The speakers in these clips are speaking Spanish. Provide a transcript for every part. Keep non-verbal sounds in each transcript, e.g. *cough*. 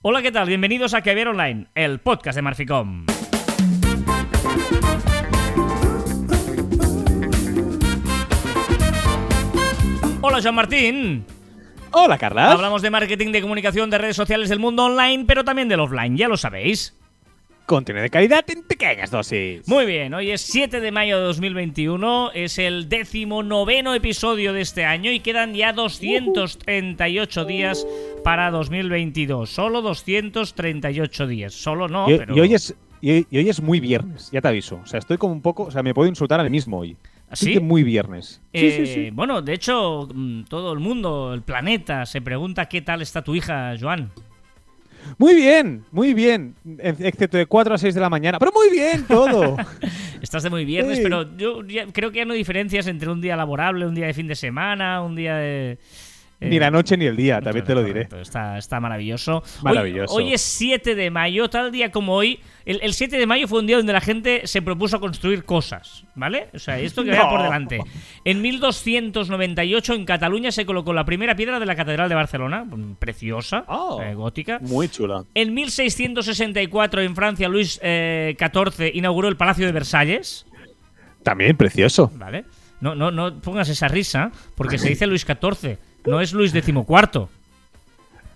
Hola, ¿qué tal? Bienvenidos a Que Ver Online, el podcast de Marficom. Hola, Joan Martín. Hola, Carlas. Hablamos de marketing, de comunicación, de redes sociales del mundo online, pero también del offline, ya lo sabéis. Contenido de calidad en pequeñas dosis. Muy bien, hoy es 7 de mayo de 2021, es el décimo noveno episodio de este año y quedan ya 238 días para 2022. Solo 238 días, solo no, y, pero... y hoy es, y, y hoy es muy viernes, ya te aviso. O sea, estoy como un poco. O sea, me puedo insultar a mí mismo hoy. ¿Sí? que muy viernes. Sí, sí, Eh, sí. Bueno, de hecho, mm, todo el mundo, el planeta, se pregunta qué tal está tu hija, Joan. Muy bien, muy bien. Ex- Excepto de 4 a 6 de la mañana. Pero muy bien todo. *laughs* Estás de muy viernes, Sí. pero yo creo que ya no hay diferencias entre un día laborable, un día de fin de semana, un día de... eh, ni la noche ni el día, también te lo diré. Está, está maravilloso. Hoy- Maravilloso. Hoy, es 7 de mayo, tal día como hoy. El, el 7 de mayo fue un día donde la gente se propuso construir cosas, ¿vale? O sea, esto que No. por delante. En 1298 en Cataluña se colocó la primera piedra de la Catedral de Barcelona, preciosa, Oh. eh, gótica. Muy chula. En 1664 en Francia Luis eh, XIV inauguró el Palacio de Versalles, También precioso. ¿vale? No, no, no pongas esa risa, porque se dice Luis XIV, no es Luis XIV.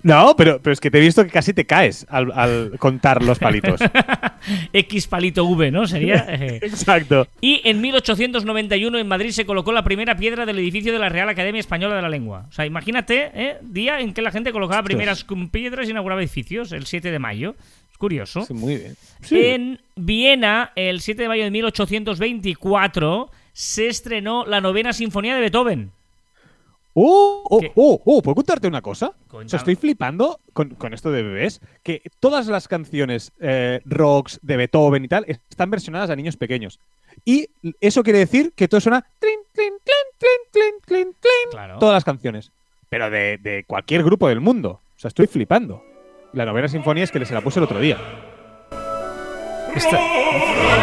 No, pero, pero es que te he visto que casi te caes al, al contar los palitos. *laughs* X palito V, ¿no? Sería. *laughs* eh. Exacto. Y en 1891 en Madrid se colocó la primera piedra del edificio de la Real Academia Española de la Lengua. O sea, imagínate, ¿eh? Día en que la gente colocaba primeras piedras y inauguraba edificios, el 7 de mayo. Es curioso. Sí, muy bien. Sí. En Viena, el 7 de mayo de 1824, se estrenó la novena sinfonía de Beethoven. Oh, oh, oh, oh, ¿puedo contarte una cosa? O sea, estoy flipando con, con esto de bebés, que todas las canciones eh, rocks de Beethoven y tal están versionadas a niños pequeños. Y eso quiere decir que todo suena tlin, tlin, tlin, Claro. todas las canciones. Pero de, de cualquier grupo del mundo. O sea, estoy flipando. La novena sinfonía es que se la puse el otro día. Esta,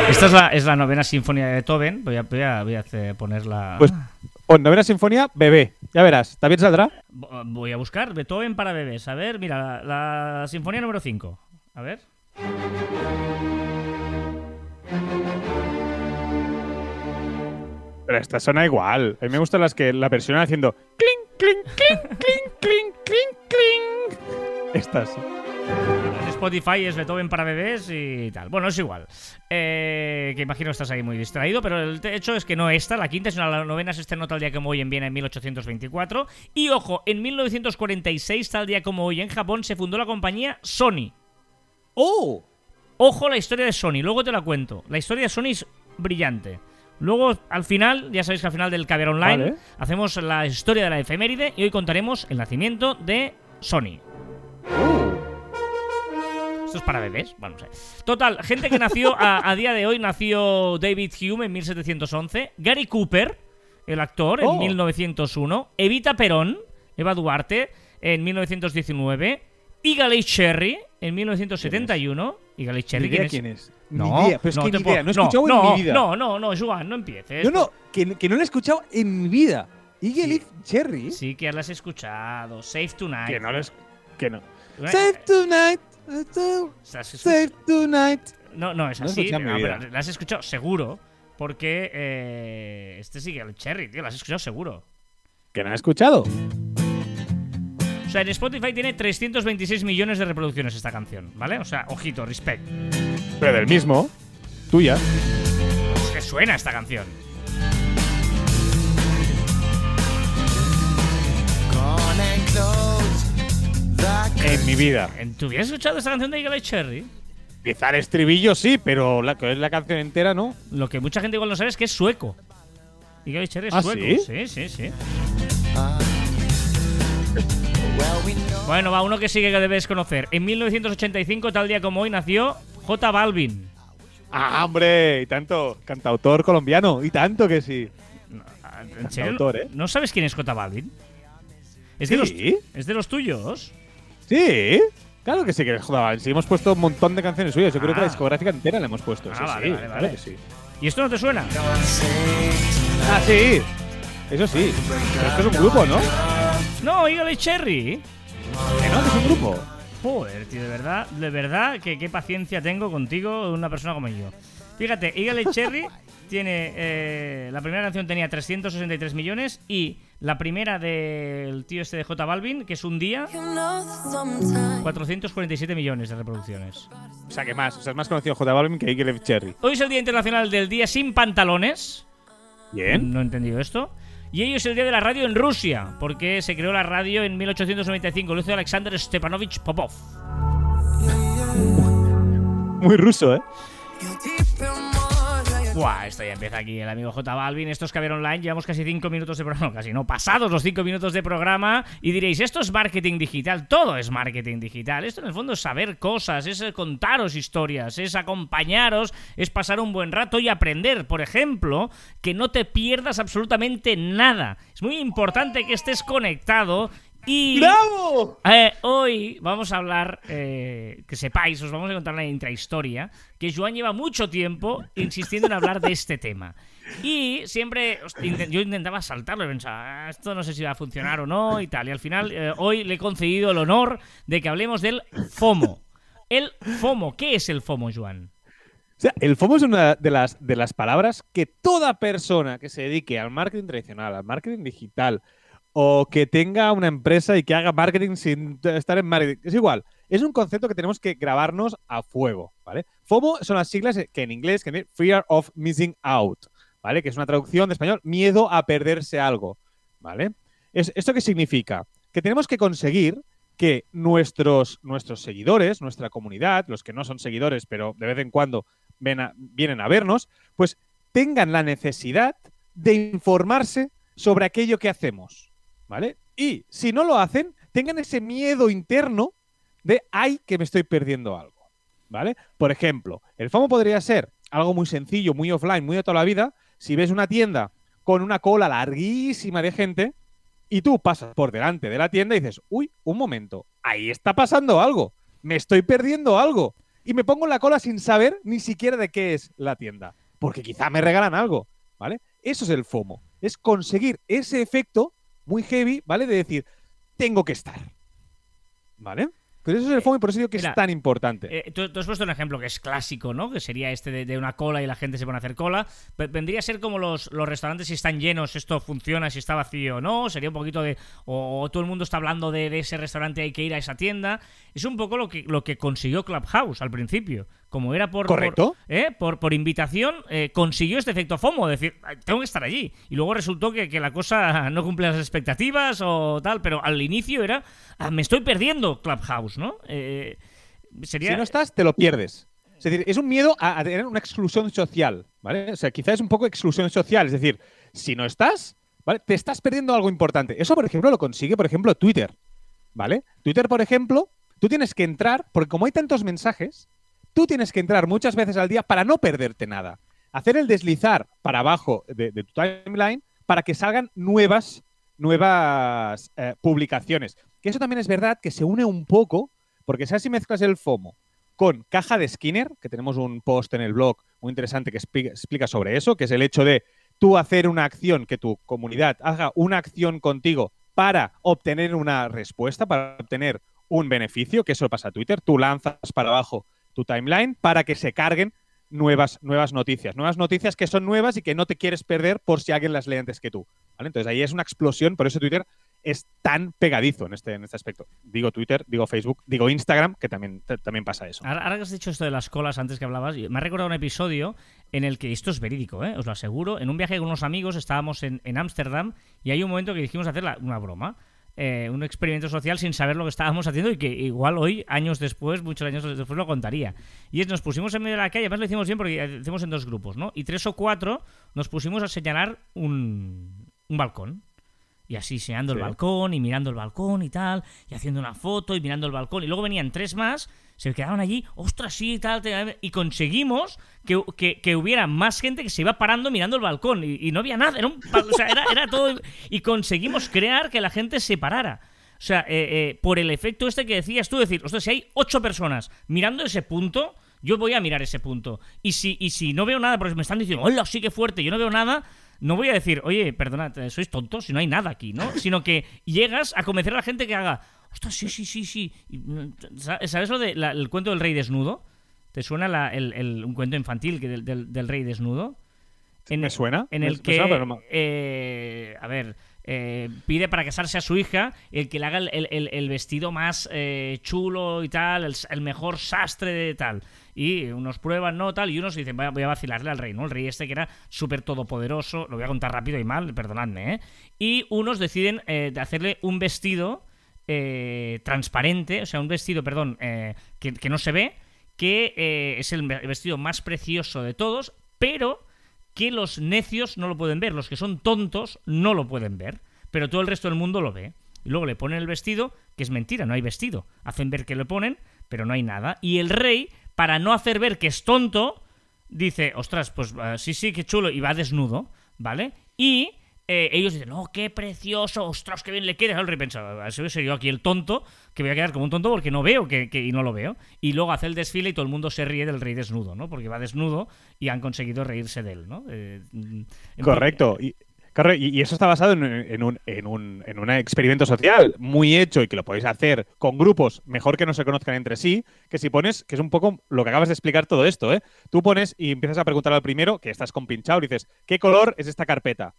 esta es, la, es la novena sinfonía de Beethoven. Voy a, voy a, voy a hacer- ponerla. Pues, pon novena sinfonía, bebé. Ya verás, también saldrá. Vo- Voy a buscar Beethoven para bebés. A ver, mira, la, la sinfonía número 5. A ver. Pero esta suena igual. A mí me gustan las que la versionan haciendo clink, clink, clink, clink, clink, clink, clink. Estas. Spotify es Beethoven para bebés y tal. Bueno, es igual. Eh, que imagino estás ahí muy distraído, pero el hecho es que no esta, la quinta, sino la novena se estrenó tal día como hoy en Viena en 1824. Y ojo, en 1946, tal día como hoy en Japón, se fundó la compañía Sony. ¡Oh! Ojo la historia de Sony, luego te la cuento. La historia de Sony es brillante. Luego, al final, ya sabéis que al final del Caber Online Vale. hacemos la historia de la efeméride y hoy contaremos el nacimiento de Sony. Esto es para bebés, bueno, no sé. Total, gente que nació a, a día de hoy, nació David Hume en 1711, Gary Cooper, el actor, en Oh. 1901, Evita Perón, Eva Duarte, en 1919, Igalei Cherry, en 1971. Igalei Cherry, Ni idea ¿quién es? quién es. No, ni idea, pero es no que ni idea. No he escuchado no, en mi vida. No, no, no, Joan, no empieces. no, no, que, que no lo he escuchado en mi vida. Eagle Cherry. Sí que las has escuchado. Safe Tonight. Que no lo es. Que no. Save tonight. ¿Las has Save tonight. No, no, es así. mi no, pero la has escuchado seguro. Porque eh, este sí que el Cherry, tío, la has escuchado seguro. Que no he escuchado. O sea, en Spotify tiene 326 millones de reproducciones esta canción, ¿vale? O sea, ojito, respect. Pero del mismo. Tuya. Es que suena esta canción. En mi vida. ¿En- ¿Tú hubieras escuchado esta canción de Eagle Cherry? Quizá el estribillo sí, pero la, que es la canción entera no. Lo que mucha gente igual no sabe es que es sueco. Eagle Cherry es ¿Ah, sueco. sí? sí, sí. sí. Bueno, va, uno que sí que debes conocer. En 1985, tal día como hoy, nació J Balvin. Ah, hombre, y tanto. Cantautor colombiano, y tanto que sí. ¿En serio? Autor, ¿eh? ¿No sabes quién es J Balvin? ¿Es de, los. ¿Es de los tuyos? Sí. Claro que sí que joder, sí hemos puesto un montón de canciones suyas. Yo creo que Ah. la discográfica entera la hemos puesto. Ah, sí, vale, sí, vale, claro vale. que sí. ¿Y esto no te suena? Ah, sí. Eso sí. Pero esto es un grupo, ¿no? No, Eagle Cherry. Que no, que es un grupo. Joder, tío, de verdad, de verdad, que qué paciencia tengo contigo, una persona como yo. Fíjate, Eagle Cherry *laughs* tiene. eh, la primera canción tenía 363 millones y la primera del tío este de J Balvin, que es un día, 447 millones de reproducciones. O sea, que más. O sea, es más conocido J Balvin que Eagle Cherry. Hoy es el Día Internacional del Día Sin Pantalones. Bien. No he entendido esto. Y hoy es el día de la radio en Rusia, porque se creó la radio en 1895. Lo hizo Alexander Stepanovich Popov. Muy ruso, ¿eh? Esto ya empieza aquí el amigo J Balvin. Esto es Caber Online. Llevamos casi 5 minutos de programa. No, *laughs* casi no, pasados los 5 minutos de programa. Y diréis, esto es marketing digital. Todo es marketing digital. Esto en el fondo es saber cosas, es eh, contaros historias, es acompañaros, es pasar un buen rato y aprender. Por ejemplo, que no te pierdas absolutamente nada. Es muy importante que estés conectado. Y ¡Bravo! eh, hoy vamos a hablar, eh, que sepáis, os vamos a contar una intrahistoria, que Joan lleva mucho tiempo insistiendo en hablar de este tema. Y siempre yo intentaba saltarlo y pensaba, "Ah, esto no sé si va a funcionar o no y tal. Y al final, eh, hoy le he concedido el honor de que hablemos del FOMO. El FOMO, ¿qué es el FOMO, Joan? O sea, el FOMO es una de las, de las palabras que toda persona que se dedique al marketing tradicional, al marketing digital, o que tenga una empresa y que haga marketing sin estar en marketing, es igual. Es un concepto que tenemos que grabarnos a fuego, ¿vale? FOMO son las siglas que en inglés, que es Fear of Missing Out, ¿vale? Que es una traducción de español, miedo a perderse algo, ¿vale? Es- ¿Esto qué significa? Que tenemos que conseguir que nuestros, nuestros seguidores, nuestra comunidad, los que no son seguidores, pero de vez en cuando vienen a vernos, pues tengan la necesidad de informarse sobre aquello que hacemos, ¿vale? Y si no lo hacen, tengan ese miedo interno de, ay, que me estoy perdiendo algo, ¿vale? Por ejemplo, el FOMO podría ser algo muy sencillo, muy offline, muy de toda la vida. Si ves una tienda con una cola larguísima de gente y tú pasas por delante de la tienda y dices, uy, un momento, ahí está pasando algo, me estoy perdiendo algo. Y me pongo en la cola sin saber ni siquiera de qué es la tienda, porque quizá me regalan algo, ¿vale? Eso es el FOMO, es conseguir ese efecto muy heavy, ¿vale? De decir, tengo que estar, ¿vale? Pero eso es el FOMO y por eso digo que mira, es tan importante. Eh, tú, tú has puesto un ejemplo que es clásico, ¿no? Que sería este de, de una cola y la gente se pone a hacer cola. Ve- Vendría a ser como los, los restaurantes si están llenos, esto funciona, si está vacío o no. Sería un poquito de. O, o todo el mundo está hablando de, de ese restaurante, hay que ir a esa tienda. Es un poco lo que, lo que consiguió Clubhouse al principio. Como era por. Correcto. Por, ¿eh? por, por invitación, eh, consiguió este efecto FOMO, decir, "Ay, tengo que estar allí. Y luego resultó que, que la cosa *laughs* no cumple las expectativas o tal, pero al inicio era. "Ah, me estoy perdiendo Clubhouse, ¿no? Eh, sería. Si no estás, te lo pierdes. Es decir, es un miedo a, a tener una exclusión social, ¿vale? O sea, quizás es un poco exclusión social. Es decir, si no estás, ¿vale? Te estás perdiendo algo importante. Eso, por ejemplo, lo consigue, por ejemplo, Twitter, ¿vale? Twitter, por ejemplo, tú tienes que entrar, porque como hay tantos mensajes, tú tienes que entrar muchas veces al día para no perderte nada. Hacer el deslizar para abajo de, tu timeline para que salgan nuevas, nuevas eh, publicaciones. Que eso también es verdad que se une un poco, porque sabes si mezclas el FOMO con caja de Skinner, que tenemos un post en el blog muy interesante que explica, explica sobre eso, que es el hecho de tú hacer una acción, que tu comunidad haga una acción contigo para obtener una respuesta, para obtener un beneficio, que eso pasa a Twitter, tú lanzas para abajo tu timeline para que se carguen nuevas, nuevas noticias, nuevas noticias que son nuevas y que no te quieres perder por si alguien las lee antes que tú. ¿vale? Entonces ahí es una explosión, por eso Twitter es tan pegadizo en este, en este aspecto. Digo Twitter, digo Facebook, digo Instagram, que también, también pasa eso. Ahora, que has dicho esto de las colas antes que hablabas, me ha recordado un episodio en el que esto es verídico, ¿eh? os lo aseguro. En un viaje con unos amigos estábamos en en Ámsterdam y hay un momento que dijimos hacer una broma. Eh, un experimento social sin saber lo que estábamos haciendo y que igual hoy, años después, muchos años después, lo contaría. Y es, nos pusimos en medio de la calle, además lo hicimos bien porque eh, hacemos en dos grupos, ¿no? Y tres o cuatro nos pusimos a señalar un, un balcón. Y así señalando el Sí. balcón y mirando el balcón y tal, y haciendo una foto y mirando el balcón. Y luego venían tres más, se quedaban allí, ostras, sí, tal, tal, y conseguimos que, que- que hubiera más gente que se iba parando mirando el balcón. Y, no había nada, era, un, o sea, era, todo. Y conseguimos crear que la gente se parara. O sea, eh, eh, por el efecto este que decías tú, decir, ostras, si hay ocho personas mirando ese punto, yo voy a mirar ese punto. Y si, y si no veo nada, porque me están diciendo, hola, sí que fuerte, yo no veo nada, no voy a decir, oye, perdonad, eh, sois tontos, si no hay nada aquí, ¿no? Sino que llegas a convencer a la gente que haga, ostras, sí, sí, sí, sí. Mm, sa- ¿Sabes lo del cuento del rey desnudo? ¿Te suena la- el- el- un cuento infantil que del, del- del rey desnudo? ¿Me suena? En el que, suena, no- eh, a ver, eh, pide para casarse a su hija el que le haga el, el- el- vestido más eh, chulo y tal, el, mejor sastre de tal. Y unos prueban, no, tal, y unos dicen, voy a, voy a vacilarle al rey, ¿no? El rey este que era súper todopoderoso, lo voy a contar rápido y mal, perdonadme, ¿eh? Y unos deciden de hacerle un vestido eh, transparente, o sea, un vestido, perdón, eh, que, no se ve, que eh, es el vestido más precioso de todos, pero que los necios no lo pueden ver, los que son tontos no lo pueden ver, pero todo el resto del mundo lo ve. Y luego le ponen el vestido, que es mentira, no hay vestido. Hacen ver que le ponen, pero no hay nada. Y el rey, para no hacer ver que es tonto, dice, ostras, pues ah, sí, sí, qué chulo, y va desnudo, ¿vale? Y eh, ellos dicen, oh, qué precioso, ostras, qué bien le queda. Rey pensaba, a ser yo aquí el tonto, que voy a quedar como un tonto porque no veo que, y no lo veo. Y luego hace el desfile y todo el mundo se ríe del rey desnudo, ¿no? Porque va desnudo y han conseguido reírse de él, ¿no? Eh, Correcto. Y, y eso está basado en, en un, en, un, en un experimento social muy hecho y que lo podéis hacer con grupos mejor que no se conozcan entre sí, que si pones, que es un poco lo que acabas de explicar todo esto, ¿eh? Tú pones y empiezas a preguntar al primero, que estás compinchado, y dices, ¿qué color es esta carpeta?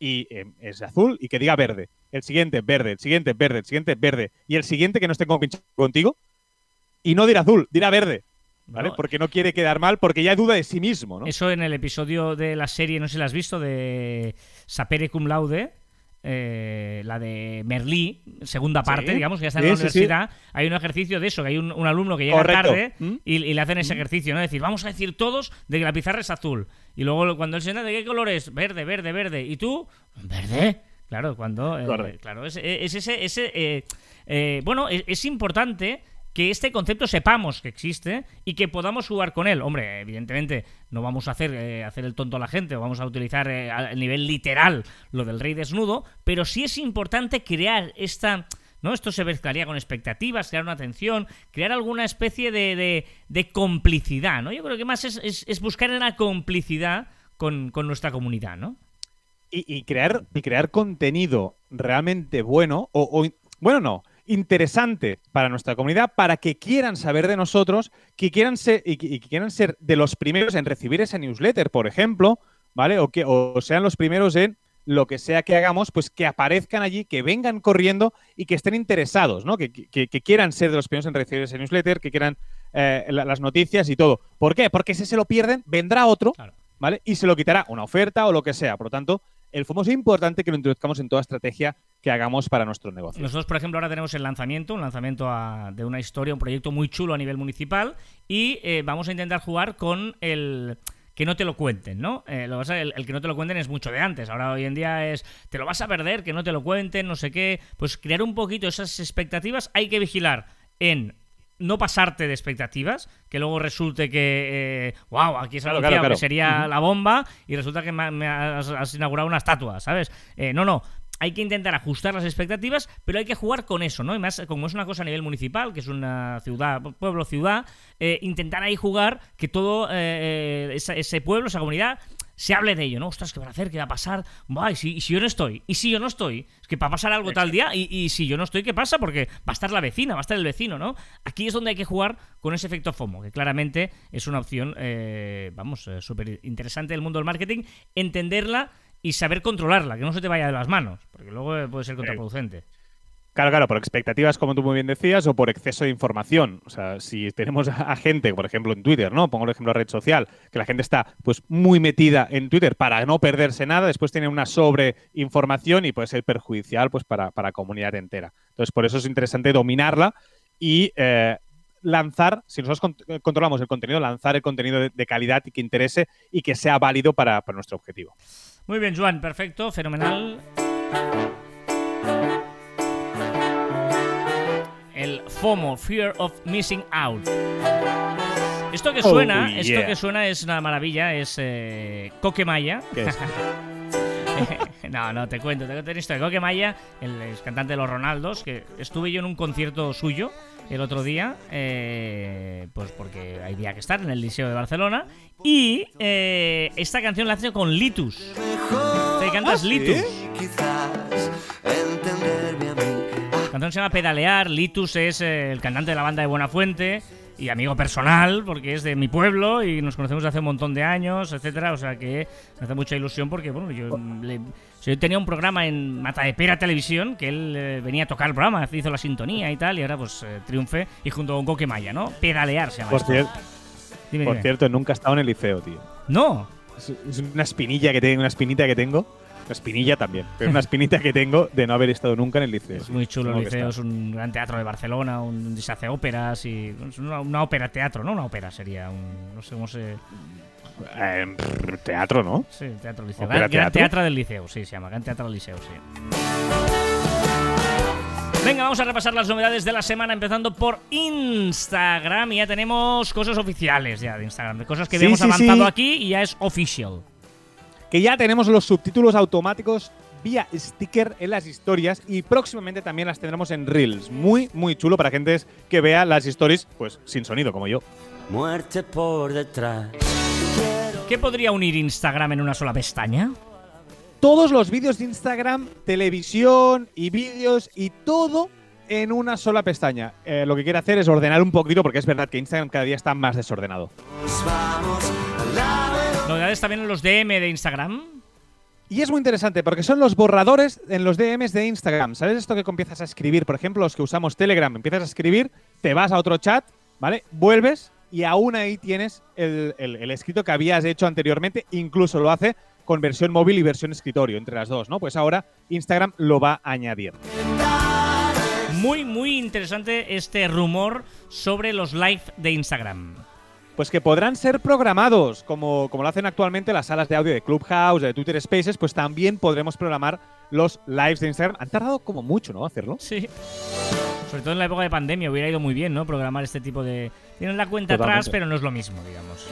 Y eh, es azul y que diga verde. El siguiente, verde. El siguiente, verde. El siguiente, verde. Y el siguiente que no esté contigo. Y no dirá azul, dirá verde. ¿Vale? No, Porque no quiere quedar mal, porque ya duda de sí mismo, ¿no? Eso en el episodio de la serie, no sé si la has visto, de Sapere Cum Laude, eh, la de Merlí, segunda parte, Sí. digamos, que ya está en la sí, universidad. Hay un ejercicio de eso, que hay un, un alumno que llega Correcto. tarde ¿Mm? y, y le hacen ese ejercicio, ¿no? Es decir, vamos a decir todos de que la pizarra es azul. Y luego cuando él se ¿de qué color es? Verde, verde, verde. ¿Y tú? ¿Verde? Claro, cuando. eh, claro, es, es ese. ese eh, eh, bueno, es, es importante que este concepto sepamos que existe y que podamos jugar con él. Hombre, evidentemente no vamos a hacer, eh, hacer el tonto a la gente, o vamos a utilizar eh, a nivel literal lo del rey desnudo, pero sí es importante crear esta... ¿no? Esto se mezclaría con expectativas, crear una atención, crear alguna especie de, de- complicidad, ¿no? Yo creo que más es, es- buscar una complicidad con, con nuestra comunidad, ¿no? y, y crear, y crear contenido realmente bueno, o, o bueno, no, interesante para nuestra comunidad, para que quieran saber de nosotros, que quieran ser, y, que- y que quieran ser de los primeros en recibir esa newsletter, por ejemplo, ¿vale? O que o sean los primeros en lo que sea que hagamos, pues que aparezcan allí, que vengan corriendo y que estén interesados, ¿no? Que, que- que quieran ser de los primeros en recibir esa newsletter, que quieran eh, la- las noticias y todo. ¿Por qué? Porque si se lo pierden, vendrá otro Claro. ¿vale? Y se lo quitará una oferta o lo que sea. Por lo tanto, el FOMO es importante que lo introduzcamos en toda estrategia que hagamos para nuestro negocio. Nosotros, por ejemplo, ahora tenemos el lanzamiento, un lanzamiento a- de una historia, un proyecto muy chulo a nivel municipal y eh, vamos a intentar jugar con el que no te lo cuenten, ¿no? Eh, lo es que el, el que no te lo cuenten es mucho de antes. Ahora hoy en día es te lo vas a perder, que no te lo cuenten, no sé qué. Pues crear un poquito esas expectativas hay que vigilar en no pasarte de expectativas, que luego resulte que, wow, aquí se ha Claro, anunciado claro, claro. que sería la bomba y resulta que me, has, has inaugurado una estatua, ¿sabes? Eh, no, no. Hay que intentar ajustar las expectativas, pero hay que jugar con eso, ¿no? Y más, como es una cosa a nivel municipal, que es una ciudad, pueblo, ciudad, eh, intentar ahí jugar que todo eh, esa- ese pueblo, esa comunidad, se hable de ello, ¿no? Ostras, ¿qué van a hacer? ¿Qué va a pasar? Buah, ¿y si, y si yo no estoy? ¿Y si yo no estoy? Es que va a pasar algo tal día y, y si yo no estoy, ¿qué pasa? Porque va a estar la vecina, va a estar el vecino, ¿no? Aquí es donde hay que jugar con ese efecto FOMO, que claramente es una opción, eh, vamos, eh, súper interesante del mundo del marketing, entenderla y saber controlarla, que no se te vaya de las manos, porque luego eh, puede ser contraproducente. Claro, claro, por expectativas, como tú muy bien decías, o por exceso de información. O sea, si tenemos a, gente, por ejemplo, en Twitter, ¿no? Pongo el ejemplo de red social, que la gente está pues muy metida en Twitter para no perderse nada, después tiene una sobreinformación y puede ser perjudicial pues para, para la comunidad entera. Entonces, por eso es interesante dominarla y eh, lanzar, si nosotros con- controlamos el contenido, lanzar el contenido de, de calidad y que interese y que sea válido para, para nuestro objetivo. Muy bien, Joan, perfecto, fenomenal. FOMO, Fear of Missing Out. Esto que Oh, suena, esto que suena es una maravilla, es eh, Coquemaya. ¿Qué es? *laughs* no, no, te cuento, te cuento una historia. Coquemaya, el cantante de los Ronaldos, que estuve yo en un concierto suyo el otro día, eh, pues porque había que estar en el Liceo de Barcelona. Y eh, esta canción la hace con Litus. Te cantas ¿Ah, sí? Litus. Quizás. La canción se llama Pedalear. Litus es eh, el cantante de la banda de Buenafuente y amigo personal, porque es de mi pueblo y nos conocemos hace un montón de años, etcétera. O sea que me hace mucha ilusión porque, bueno, yo, le- yo tenía un programa en Mata de Pera Televisión que él eh, venía a tocar el programa, hizo la sintonía y tal, y ahora pues eh, triunfe y junto con Coquemaya, ¿no? Pedalear se llama. Por, cier- Dime, por dime. cierto, nunca he estado en el liceo, tío. No, es una espinilla que tengo, una espinita que tengo. Una espinilla también, pero una *laughs* espinita que tengo de no haber estado nunca en el liceo. es muy chulo el liceo, es un gran teatro de Barcelona, un, donde se hace óperas y. Una, una ópera teatro, ¿no? Una ópera sería, un, no sé cómo se. Eh, teatro, ¿no? Sí, Teatro Liceo. ¿Ópera Gran, Gran teatro? Teatro del Liceo, sí, se llama. Gran Teatro del Liceo, sí. Venga, vamos a repasar las novedades de la semana, empezando por Instagram. Y ya tenemos cosas oficiales ya de Instagram, de cosas que Sí, habíamos sí, avanzado sí. aquí y ya es official. Que ya tenemos los subtítulos automáticos vía sticker en las historias y próximamente también las tendremos en Reels. Muy, muy chulo para gente que vea las stories pues sin sonido, como yo. Muerte por detrás. ¿Qué podría unir Instagram en una sola pestaña? Todos los vídeos de Instagram, televisión y vídeos y todo en una sola pestaña. Eh, lo que quiere hacer es ordenar un poquito porque es verdad que Instagram cada día está más desordenado. Vamos a la. Novedades también en los DM de Instagram. Y es muy interesante porque son los borradores en los DMs de Instagram. ¿Sabes esto que empiezas a escribir? Por ejemplo, los que usamos Telegram, empiezas a escribir, te vas a otro chat, ¿vale? Vuelves y aún ahí tienes el, el- el escrito que habías hecho anteriormente. Incluso lo hace con versión móvil y versión escritorio, entre las dos, ¿no? Pues ahora Instagram lo va a añadir. Muy, muy interesante este rumor sobre los live de Instagram. Pues que podrán ser programados, como, como lo hacen actualmente las salas de audio de Clubhouse, de Twitter Spaces, pues también podremos programar los lives de Instagram. Han tardado como mucho, ¿no? Hacerlo. Sí. Sobre todo en la época de pandemia hubiera ido muy bien, ¿no? Programar este tipo de... Tienen la cuenta atrás, pero no es lo mismo, digamos.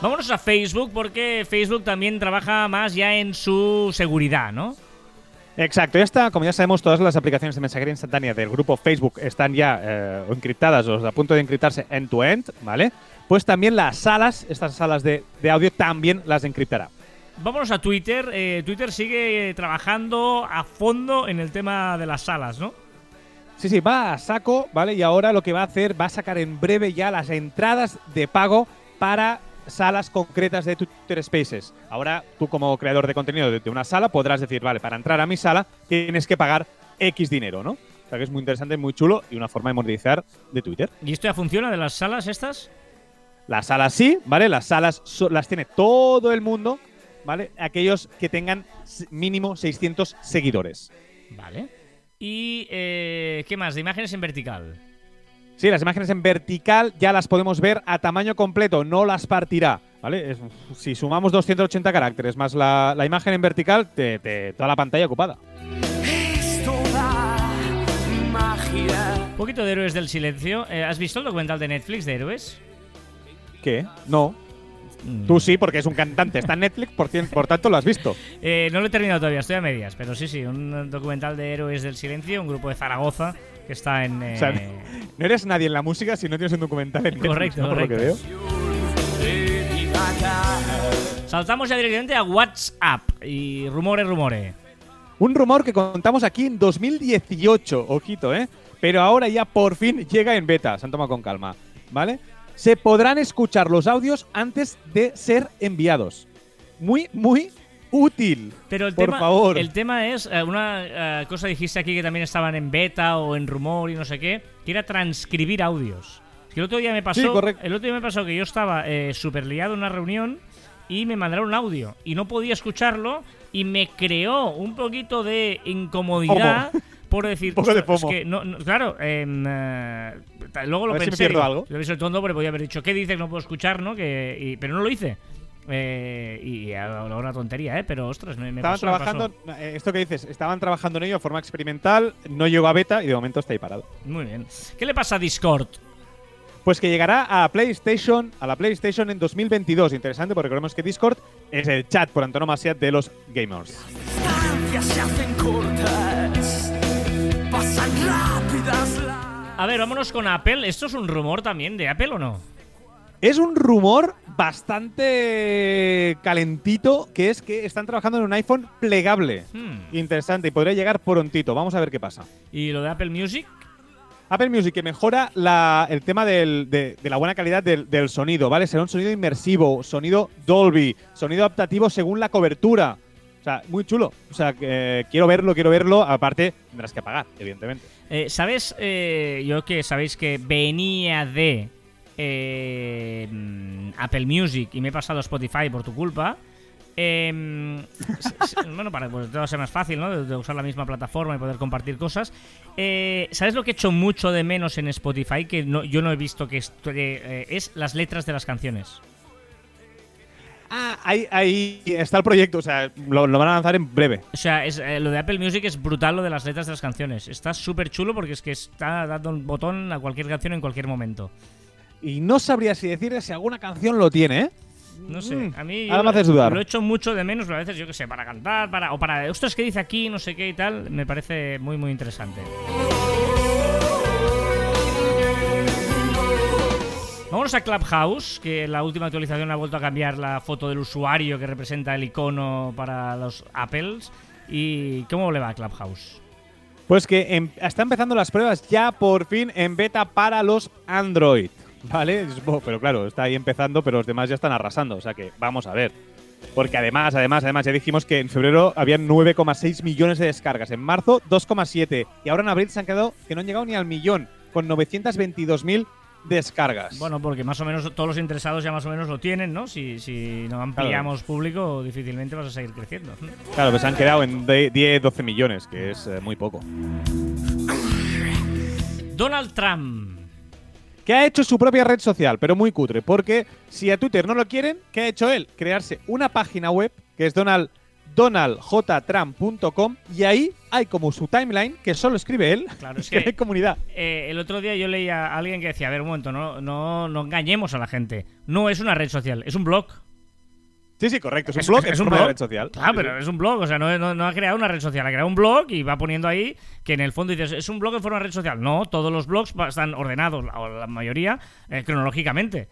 Vámonos a Facebook porque Facebook también trabaja más ya en su seguridad, ¿no? Exacto, ya está, como ya sabemos, todas las aplicaciones de mensajería instantánea del grupo Facebook están ya eh, encriptadas o a punto de encriptarse end-to-end, ¿vale? Pues también las salas, estas salas de, de audio, también las encriptará. Vámonos a Twitter. Eh, Twitter sigue trabajando a fondo en el tema de las salas, ¿no? Sí, sí, va a saco, ¿vale? Y ahora lo que va a hacer, va a sacar en breve ya las entradas de pago para salas concretas de Twitter Spaces. Ahora tú como creador de contenido de, una sala podrás decir, vale, para entrar a mi sala tienes que pagar X dinero, ¿no? O sea que es muy interesante, muy chulo y una forma de monetizar de Twitter. ¿Y esto ya funciona de las salas estas? Las salas sí, ¿vale? Las salas so- las tiene todo el mundo, ¿vale? Aquellos que tengan mínimo 600 seguidores. Vale. ¿Y eh, qué más? De imágenes en vertical. Sí, las imágenes en vertical ya las podemos ver a tamaño completo, no las partirá, ¿vale? Es- si sumamos 280 caracteres más la, la imagen en vertical, te, te- toda la pantalla ocupada. Un poquito de Héroes del Silencio. Eh, ¿Has visto el documental de Netflix de Héroes? ¿Qué? No. Mm. Tú sí, porque es un cantante. Está en Netflix, por, cien- por tanto lo has visto. Eh, no lo he terminado todavía, estoy a medias, pero sí, sí, un documental de Héroes del Silencio, un grupo de Zaragoza que está en... eh, O sea, No eres nadie en la música si no tienes un documental en Netflix, Correcto, ¿no? Por lo que correcto. veo. Saltamos ya directamente a WhatsApp y rumores, rumores. Un rumor que contamos aquí en 2018, ojito, ¿eh? Pero ahora ya por fin llega en beta, se han tomado con calma, ¿vale? Se podrán escuchar los audios antes de ser enviados. Muy, muy útil. Pero el Por tema, favor. el tema es, eh, una eh, cosa dijiste aquí que también estaban en beta o en rumor y no sé qué, que era transcribir audios. Es que el otro día me pasó, Sí, el otro día me pasó que yo estaba eh, súper liado en una reunión y me mandaron un audio y no podía escucharlo y me creó un poquito de incomodidad *laughs* por decir, Un poco de "Ostras, es FOMO. que no, no- claro, em, eh, luego lo A ver si me pensé, pierdo algo. Yo el tonto, pero podía haber dicho, ¿qué dices? No puedo escuchar, ¿no? Que, y- pero no lo hice. Eh, y ahora una tontería, ¿eh? Pero ostras, me, me Estaban pasó, me trabajando, pasó. eh, esto que dices, estaban trabajando en ello de forma experimental, no llegó a beta y de momento está ahí parado. Muy bien. ¿Qué le pasa a Discord? Pues que llegará a PlayStation, a la PlayStation en 2022. Interesante porque recordemos que Discord es el chat por antonomasia de los gamers. Distancias se hacen cortas. A ver, vámonos con Apple. ¿Esto es un rumor también de Apple o no? Es un rumor bastante calentito que es que están trabajando en un iPhone plegable. Hmm. Interesante y podría llegar prontito. Vamos a ver qué pasa. ¿Y lo de Apple Music? Apple Music que mejora la- el tema del- de, de la buena calidad del, del sonido, ¿vale? Será un sonido inmersivo, sonido Dolby, sonido adaptativo según la cobertura. O sea, muy chulo. O sea, eh, quiero verlo, quiero verlo. Aparte, tendrás que pagar, evidentemente. Eh, ¿Sabes? eh, yo que sabéis que venía de eh, mm, Apple Music y me he pasado a Spotify por tu culpa. Em, *laughs* bueno, para que todo sea más fácil, ¿no? De, usar la misma plataforma y poder compartir cosas. Eh, ¿Sabes lo que he hecho mucho de menos en Spotify? Que yo no he visto que esto, eh, es las letras de las canciones. Ah, ahí, ahí está el proyecto. O sea, lo, lo van a lanzar en breve. O sea, es, eh, lo de Apple Music es brutal lo de las letras de las canciones. Está súper chulo porque es que está dando un botón a cualquier canción en cualquier momento. Y no sabría si decirle si alguna canción lo tiene, ¿eh? No sé, Mm, a mí ahora me haces dudar. lo he hecho mucho de menos, pero a veces yo que sé, para cantar, para o para, ostras, ¿qué dice aquí? No sé qué y tal, me parece muy muy interesante. Vámonos a Clubhouse, que la última actualización ha vuelto a cambiar la foto del usuario que representa el icono para los Apples. ¿Y cómo le va a Clubhouse? Pues que em- está empezando las pruebas ya por fin en beta para los Android. ¿Vale? Pero claro, está ahí empezando, pero los demás ya están arrasando. O sea que vamos a ver. Porque además, además, además, ya dijimos que en febrero habían 9,6 millones de descargas. En marzo, 2,7. Y ahora en abril se han quedado que no han llegado ni al millón, con 922.000 descargas. Bueno, porque más o menos todos los interesados ya más o menos lo tienen, ¿no? Si, si no ampliamos público, difícilmente vas a seguir creciendo. Claro, pues se han quedado en de- 10, 12 millones, que es eh, muy poco. Donald Trump. que ha hecho su propia red social, pero muy cutre, porque si a Twitter no lo quieren, ¿qué ha hecho él? Crearse una página web que es Donald, donaldjtrump.com y ahí hay como su timeline que solo escribe él, Claro, *laughs* es que hay comunidad. Eh, el otro día yo leía a alguien que decía, a ver, un momento, no, no, no engañemos a la gente. No es una red social, es un blog. Sí, sí, correcto, es un Es- blog, es es un blog. red social. Claro, Sí, pero sí. es un blog, o sea, no, no- no ha creado una red social, ha creado un blog y va poniendo ahí que en el fondo dices, ¿es un blog en forma de red social? No, todos los blogs están ordenados, o la mayoría, eh, cronológicamente.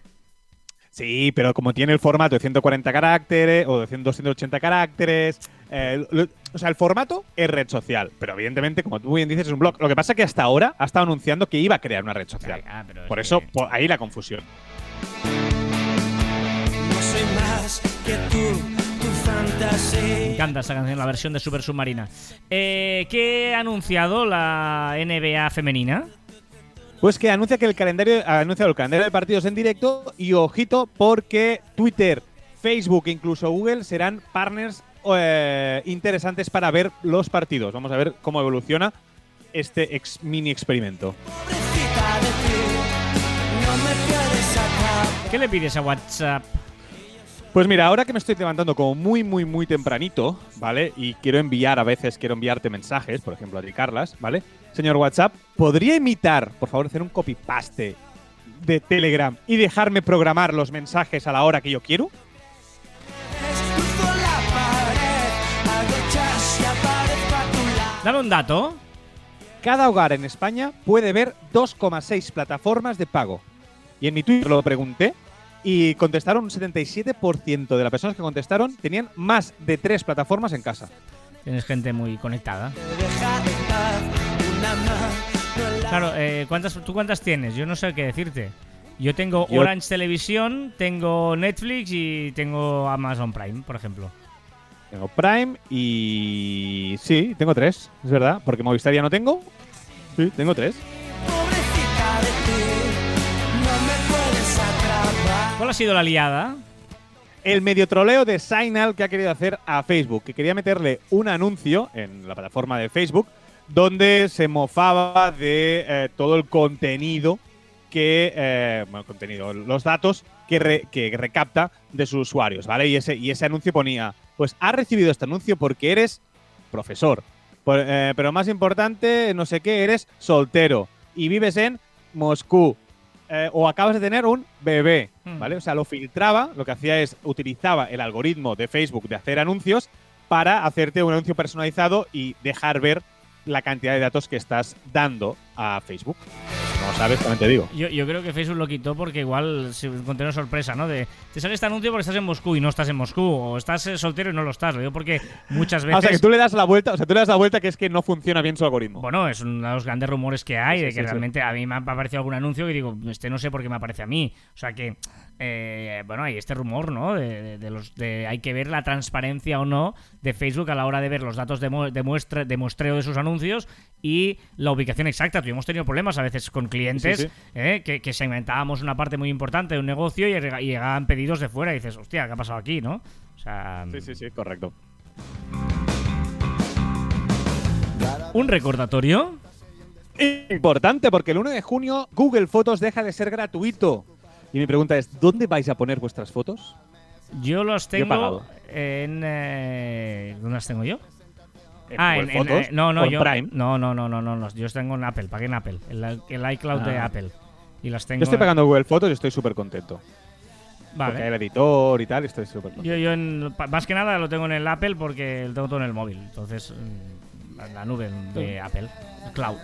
Sí, pero como tiene el formato de 140 caracteres o de 100 280 caracteres, eh, lo- o sea, el formato es red social, pero evidentemente, como tú bien dices, es un blog. Lo que pasa es que hasta ahora ha estado anunciando que iba a crear una red social. Ah, pero es Por que- eso, por ahí la confusión. No soy más que tú, tu Me encanta esta canción, la versión de Super Submarina. Eh, ¿Qué ha anunciado la NBA femenina? Pues que anuncia que el calendario ha anunciado el calendario de partidos en directo y ojito porque Twitter, Facebook e incluso Google serán partners eh, interesantes para ver los partidos. Vamos a ver cómo evoluciona este ex- mini experimento. ¿Qué le pides a WhatsApp? Pues mira, ahora que me estoy levantando como muy, muy, muy tempranito, ¿vale? Y quiero enviar, a veces quiero enviarte mensajes, por ejemplo a ti, Carlas, ¿vale? Señor WhatsApp, ¿podría imitar, por favor, hacer un copy-paste de Telegram y dejarme programar los mensajes a la hora que yo quiero? Dame un dato. Cada hogar en España puede ver 2,6 plataformas de pago. Y en mi Twitter lo pregunté y contestaron un 77% de las personas que contestaron tenían más de tres plataformas en casa. Tienes gente muy conectada. Claro, eh, ¿cuántas, ¿tú cuántas tienes? Yo no sé qué decirte. Yo tengo Yo- Orange Televisión, tengo Netflix y tengo Amazon Prime, por ejemplo. Tengo Prime y... Sí, tengo tres, es verdad, porque Movistar ya no tengo. Sí, tengo tres. Pobrecita de ti, no me puedes atrapar. ¿Cuál ha sido la liada? El medio troleo de Signal que ha querido hacer a Facebook, que quería meterle un anuncio en la plataforma de Facebook donde se mofaba de eh, todo el contenido que, eh, bueno, contenido, los datos que, re- que recapta de sus usuarios, ¿vale? Y ese, y ese anuncio ponía, pues has recibido este anuncio porque eres profesor, Por- eh, pero más importante, no sé qué, eres soltero y vives en Moscú eh, o acabas de tener un bebé, Hmm. ¿vale? O sea, lo filtraba, lo que hacía es utilizaba el algoritmo de Facebook de hacer anuncios para hacerte un anuncio personalizado y dejar ver la cantidad de datos que estás dando a Facebook. no lo sabes, también te digo. Yo, yo creo que Facebook lo quitó porque igual se encontró una sorpresa, ¿no? De te sale este anuncio porque estás en Moscú y no estás en Moscú, o estás eh, soltero y no lo estás. Lo digo porque muchas Ah, veces. o sea, que tú le das la vuelta, o sea, tú le das la vuelta que es que no funciona bien su algoritmo. Bueno, es uno de los grandes rumores que hay, Sí, de que sí. realmente a mí me ha aparecido algún anuncio que digo, este no sé por qué me aparece a mí. O sea que, eh, bueno, hay este rumor, ¿no? De, de- de los, de hay que ver la transparencia o no de Facebook a la hora de ver los datos de, mu- de muestreo de sus anuncios y la ubicación exacta. Tuvimos tenido problemas a veces con clientes Sí, sí. ¿eh? que, que segmentábamos una parte muy importante de un negocio y, llega- y llegaban pedidos de fuera y dices, hostia, ¿qué ha pasado aquí, no? O sea, Sí, sí, sí, correcto. un recordatorio. Importante, porque el 1 de junio Google Fotos deja de ser gratuito. Y mi pregunta es, ¿dónde vais a poner vuestras fotos? Yo los tengo en. eh, ¿Dónde las tengo yo? ¿En ah, en, en, Fotos? eh, no, no, ¿O en yo. Prime? No, no, no, no, no, no, Yo tengo en Apple, pagué en Apple, el, el iCloud de Ah. Apple. Y las tengo. Yo estoy pagando Google Fotos y estoy súper contento. Porque Vale. el editor y tal, estoy súper contento. Yo, yo más que nada lo tengo en el Apple porque lo tengo todo en el móvil. Entonces, mm, la, nube de Apple, cloud.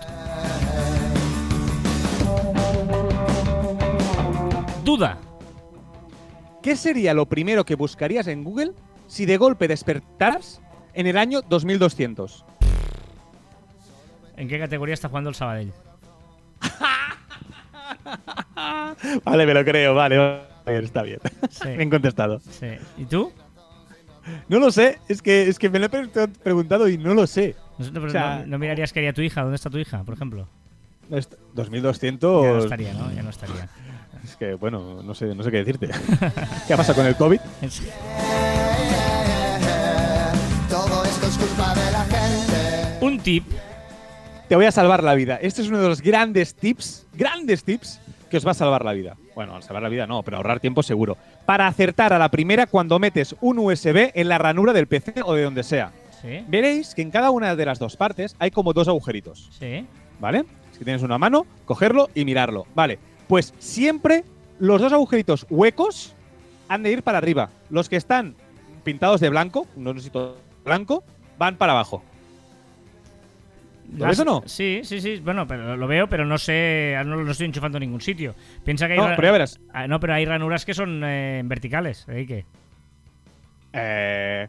Duda. ¿Qué sería lo primero que buscarías en Google si de golpe despertaras en el año 2200? ¿En qué categoría está jugando el Sabadell? *laughs* Vale, me lo creo, vale. vale, Está bien. Sí. *laughs* Bien contestado. sí. ¿Y tú? No lo sé, es que, es que me lo he pre- preguntado y no lo sé. No, sé, pero O sea- no- no mirarías que haría tu hija? ¿Dónde está tu hija, por ejemplo? Est- Ya no 2200. estaría, ¿no? Ya no estaría. *laughs* Es que, bueno, no sé, no sé qué decirte. ¿Qué ha pasado con el COVID? Todo esto es culpa de la gente. Un tip. Te voy a salvar la vida. Este es uno de los grandes tips, grandes tips que os va a salvar la vida. Bueno, al salvar la vida no, pero ahorrar tiempo seguro. Para acertar a la primera cuando metes un USB en la ranura del PC o de donde sea. Sí, Veréis que en cada una de las dos partes hay como dos agujeritos, sí. ¿vale? Si tienes una mano, cogerlo y mirarlo. Vale, pues siempre los dos agujeritos huecos han de ir para arriba. Los que están pintados de blanco, no necesito blanco, van para abajo. ¿Lo ves o no? Sí, sí, sí. Bueno, pero lo veo, pero no sé. No lo estoy enchufando en ningún sitio. Piensa que hay. No, pero ya verás. Ah, no, pero hay ranuras que son eh, verticales. ¿eh? ¿Qué? *laughs* Eh,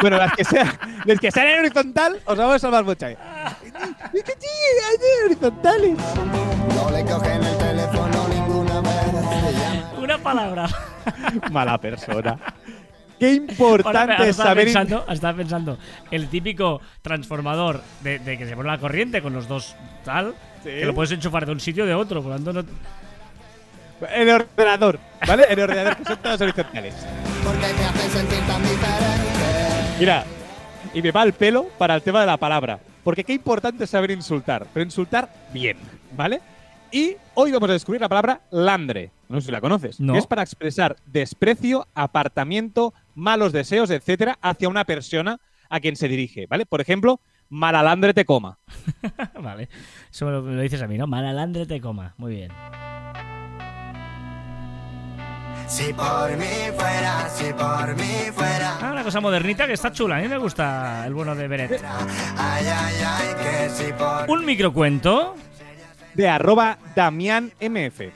bueno, las que sean, las que sean en horizontal, os vamos a salvar mucho. ahí. horizontales. No le cogen el teléfono ninguna vez. Una palabra. *laughs* Mala persona. Qué importante ahora es estaba, saber. pensando, estaba pensando el típico transformador de, de que se pone la corriente con los dos tal, Sí. que lo puedes enchufar de un sitio o de otro. Por lo tanto, no- En el ordenador, ¿vale? En el ordenador, que son todos horizontales. Porque me hacen sentir tan diferente. Mira, y me va el pelo para el tema de la palabra. Porque qué importante es saber insultar, pero insultar bien, ¿vale? Y hoy vamos a descubrir la palabra landre. No sé si la conoces. No. Que es para expresar desprecio, apartamiento, malos deseos, etcétera, hacia una persona a quien se dirige, ¿vale? Por ejemplo, malalandre te coma. *laughs* vale. Eso me lo, me lo dices a mí, ¿no? Malalandre te coma. Muy bien. Si por mí fuera, si por mí fuera. Ah, una cosa modernita que está chula. A mí me gusta el bueno de Beret. Ay, ay, ay, que si por Un microcuento. De arroba Damián MF.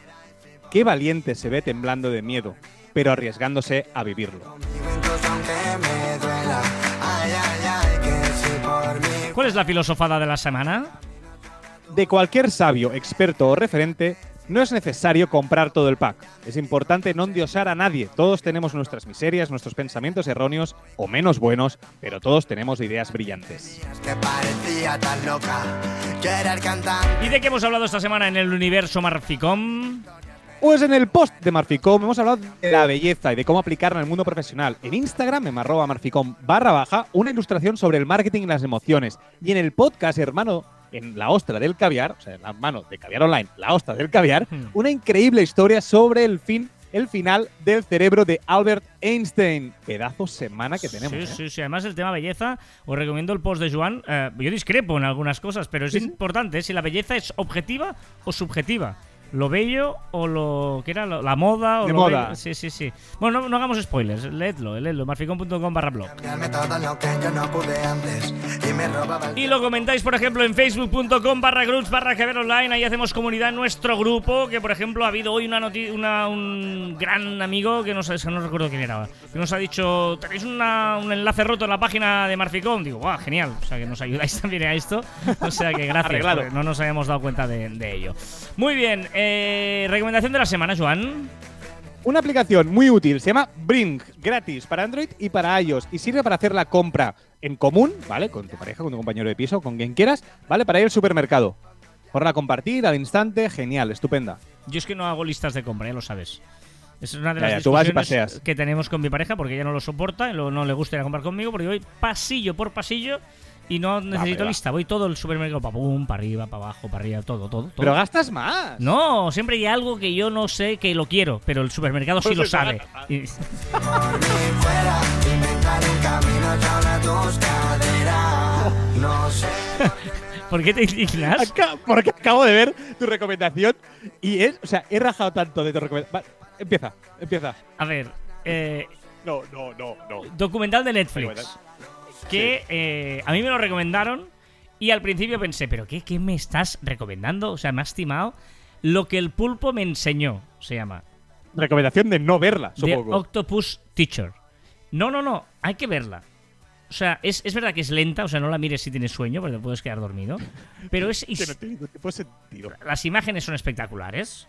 Qué valiente se ve temblando de miedo, pero arriesgándose a vivirlo. ¿Cuál es la filosofada de la semana? De cualquier sabio, experto o referente, no es necesario comprar todo el pack. Es importante no endiosar a nadie. Todos tenemos nuestras miserias, nuestros pensamientos erróneos o menos buenos, pero todos tenemos ideas brillantes. ¿Y de qué hemos hablado esta semana en el universo Marficom? Pues en el post de Marficom hemos hablado de la belleza y de cómo aplicarla en el mundo profesional. En Instagram, en arroba marficom barra baja, una ilustración sobre el marketing y las emociones. Y en el podcast, hermano, en la ostra del caviar, o sea, en la mano de caviar online, la ostra del caviar, Hmm. una increíble historia sobre el fin, el final del cerebro de Albert Einstein. Pedazo semana que tenemos. Sí, ¿eh? sí, sí. Además, el tema belleza, os recomiendo el post de Joan. Eh, yo discrepo en algunas cosas, pero es Sí, sí. importante si la belleza es objetiva o subjetiva. Lo bello o lo que era Lo- la moda o De lo moda. bello. Sí, sí, sí. Bueno, no, no hagamos spoilers, leedlo, leedlo, marficón.com barra blog. No y lo comentáis, por ejemplo, en facebook.com barra groups barra que ver online. Ahí hacemos comunidad en nuestro grupo. Que, por ejemplo, ha habido hoy una noti- una, un gran amigo que nos, es que no recuerdo quién era, que nos ha dicho: tenéis una- un enlace roto en la página de Marficom. Digo, guau, genial. O sea, que nos ayudáis *laughs* también a esto. O sea, que gracias. No nos habíamos dado cuenta de, de ello. Muy bien. eh, recomendación de la semana, Joan. Una aplicación muy útil, se llama Bring, gratis para Android y para iOS y sirve para hacer la compra en común, ¿vale? Con tu pareja, con tu compañero de piso, con quien quieras, ¿vale? Para ir al supermercado. Poderla compartir al instante, genial, estupenda. Yo es que no hago listas de compra, ya lo sabes. Es una de Ya, las ya, tú vas y discusiones que tenemos con mi pareja porque ella no lo soporta no le gusta ir a comprar conmigo porque voy pasillo por pasillo y no necesito va. lista. Voy todo el supermercado para pum, para arriba, para abajo, para arriba, todo, todo. todo. Pero gastas más. no, siempre hay algo que yo no sé que lo quiero, pero el supermercado sí Pues lo sabe. Por mí fuera, inventar un camino ya a tus *laughs* caderas. No sé. ¿Por qué te indignas? Acá- porque acabo de ver tu recomendación y es, o sea, he rajado tanto de tu recomendación. empieza, empieza. A ver, eh, No, no, no, no. documental de Netflix. Que eh, a mí me lo recomendaron y al principio pensé, ¿pero qué, qué me estás recomendando? O sea, me has estimado. Lo que el pulpo me enseñó, se llama. Recomendación de no verla, The supongo. Octopus Teacher. No, no, no, hay que verla. O sea, es, es verdad que es lenta, o sea, no la mires si tienes sueño, porque te puedes quedar dormido. Pero es, *laughs* Que no tiene sentido. las imágenes son espectaculares.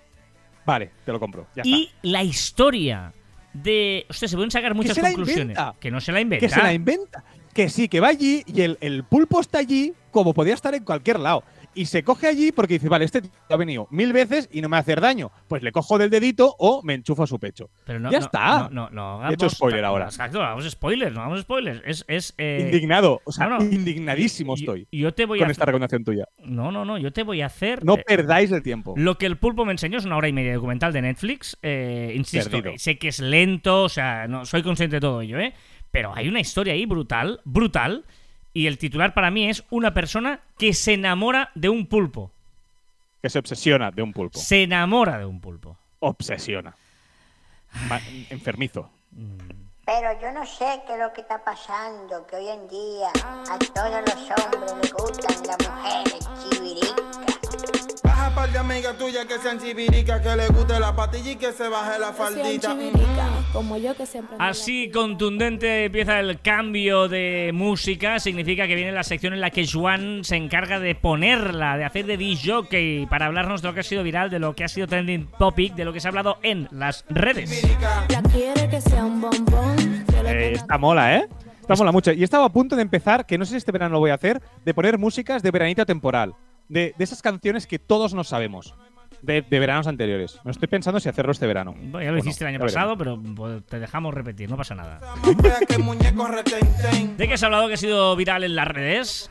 Vale, te lo compro. Ya Y la historia de... O sea, se pueden sacar muchas conclusiones. inventa. Que no se la inventa. Que se la inventa. Que sí, que va allí y el, el pulpo está allí como podía estar en cualquier lado. Y se coge allí porque dice, vale, este tío ha venido mil veces y no me va a hacer daño. Pues le cojo del dedito o me enchufo a su pecho. Pero no, Ya no, está. No, no, no. He hecho spoiler ahora. Exacto, hagamos spoilers, no hagamos spoilers. Es. es eh, Indignado, o sea, no, indignadísimo estoy Yo te voy con a. esta recomendación tuya. No, no, no. Yo te voy a hacer. No eh, perdáis el tiempo. lo que el pulpo me enseñó es una hora y media de documental de Netflix. eh, insisto, Perdido. sé que es lento, o sea, no soy consciente de todo ello, ¿eh? Pero hay una historia ahí brutal, brutal. Y el titular para mí es una persona que se enamora de un pulpo. Que se obsesiona de un pulpo. Se enamora de un pulpo. Obsesiona. Ma- enfermizo. Pero yo no sé qué es lo que está pasando, que hoy en día a todos los hombres les gustan las mujeres chiviricas. Baja par de amigas tuyas que sean chivíricas, que le guste la patilla y que se baje la faldita. chivirica, como yo que siempre Así contundente empieza el cambio de música. Significa que viene la sección en la que Juan se encarga de ponerla, de hacer de DJ para hablarnos de lo que ha sido viral, de lo que ha sido trending topic, de lo que se ha hablado en las redes. Ya quiere que sea un bombón. Eh, esta mola, ¿eh? Esta mola mucho. Y estaba a punto de empezar, que no sé si este verano lo voy a hacer, de poner músicas de veranito temporal. De, de esas canciones que todos nos sabemos. De, de veranos anteriores. Me estoy pensando si hacerlo este verano. Ya lo Bueno, hiciste el año pasado, pero pues, te dejamos repetir, no pasa nada. *laughs* ¿De qué has hablado que ha sido viral en las redes?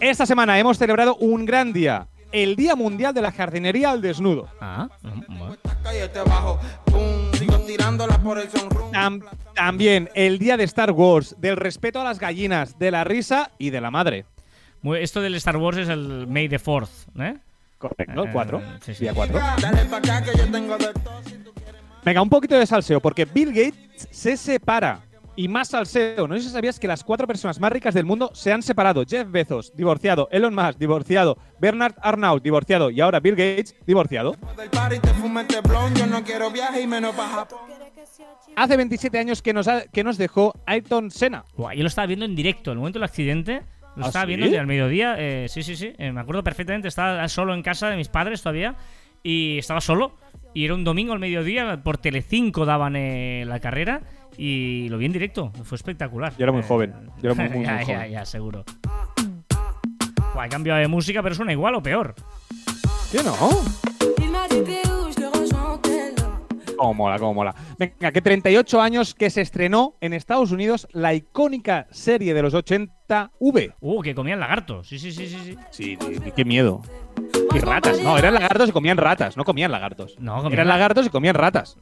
Esta semana hemos celebrado un gran día. El Día Mundial de la Jardinería al Desnudo. Ah, mm, bueno. Tirándola por el sunroom. Tam- también el Día de Star Wars, del respeto a las gallinas, de la risa y de la madre. Muy- Esto del Star Wars es el May the 4th, ¿eh? Correcto, Eh, 4. sí, sí. Día 4. Dale pa' acá que yo tengo de todo. si tú quieres. Venga, un poquito de salseo, porque Bill Gates se separa. Y más salseo. No sé si sabías que las cuatro personas más ricas del mundo se han separado. Jeff Bezos, divorciado. Elon Musk, divorciado. Bernard Arnault, divorciado. Y ahora Bill Gates, divorciado. Hace 27 años que nos, ha- que nos dejó Ayrton Senna. Buah, yo lo estaba viendo en directo, en el momento del accidente. Lo ¿Ah, estaba sí? viendo al mediodía. eh, sí, sí, sí. eh, me acuerdo perfectamente. Estaba solo en casa de mis padres todavía. Y estaba solo. Y era un domingo al mediodía. Por Telecinco daban eh, la carrera. Y lo vi en directo. Fue espectacular. Yo era muy Eh, joven, yo era *laughs* muy, muy, ya, muy ya, joven. ya, seguro. Buah, he cambiado de música, pero suena igual o peor. ¿Qué no? Cómo mola, cómo mola. Venga, que 38 años que se estrenó en Estados Unidos la icónica serie de los 80 V. Uh, que comían lagartos. Sí, sí, sí, sí. sí. Sí, qué miedo. Y ratas. No, eran lagartos y comían ratas, no comían lagartos. No, comían Eran la- lagartos y comían ratas.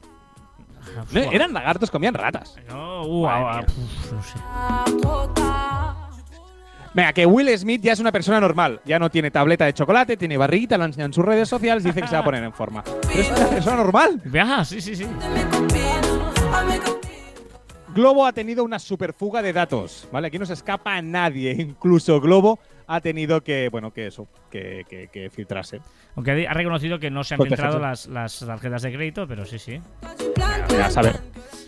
No, eran lagartos, comían ratas. No, uh, no sé. Venga, que Will Smith ya es una persona normal. Ya no tiene tableta de chocolate, tiene barriguita, lo enseña en sus redes sociales y dice que se va a poner en forma. Pero es una persona normal. Vea, sí, sí, sí. Globo ha tenido una superfuga de datos, ¿vale? Aquí no se escapa a nadie. Incluso Globo ha tenido que, bueno, que eso, que, que- que filtrarse. Aunque ha reconocido que no se han filtrado las, las tarjetas de crédito, pero sí, sí. A saber.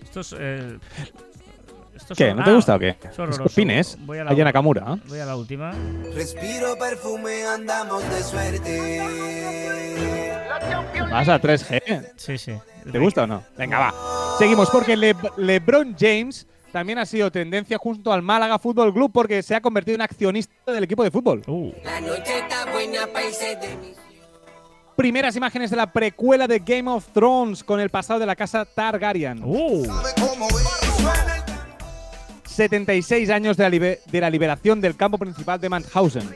Esto es. eh, esto es ¿Qué? ¿No te gusta o qué? es ¿Los horroroso. copines? Voy a la, Allá Nakamura. ¿eh? voy a la última. Respiro perfume, andamos de suerte. Vas a 3G. Sí, sí. ¿Te gusta o no? Venga, va. Seguimos porque Le- LeBron James también ha sido tendencia junto al Málaga Fútbol Club porque se ha convertido en accionista del equipo de fútbol. Uh, La noche está buena irse de mí. Primeras imágenes de la precuela de Game of Thrones con el pasado de la casa Targaryen. uh. 76 años de la, de la liberación del campo principal de Mauthausen.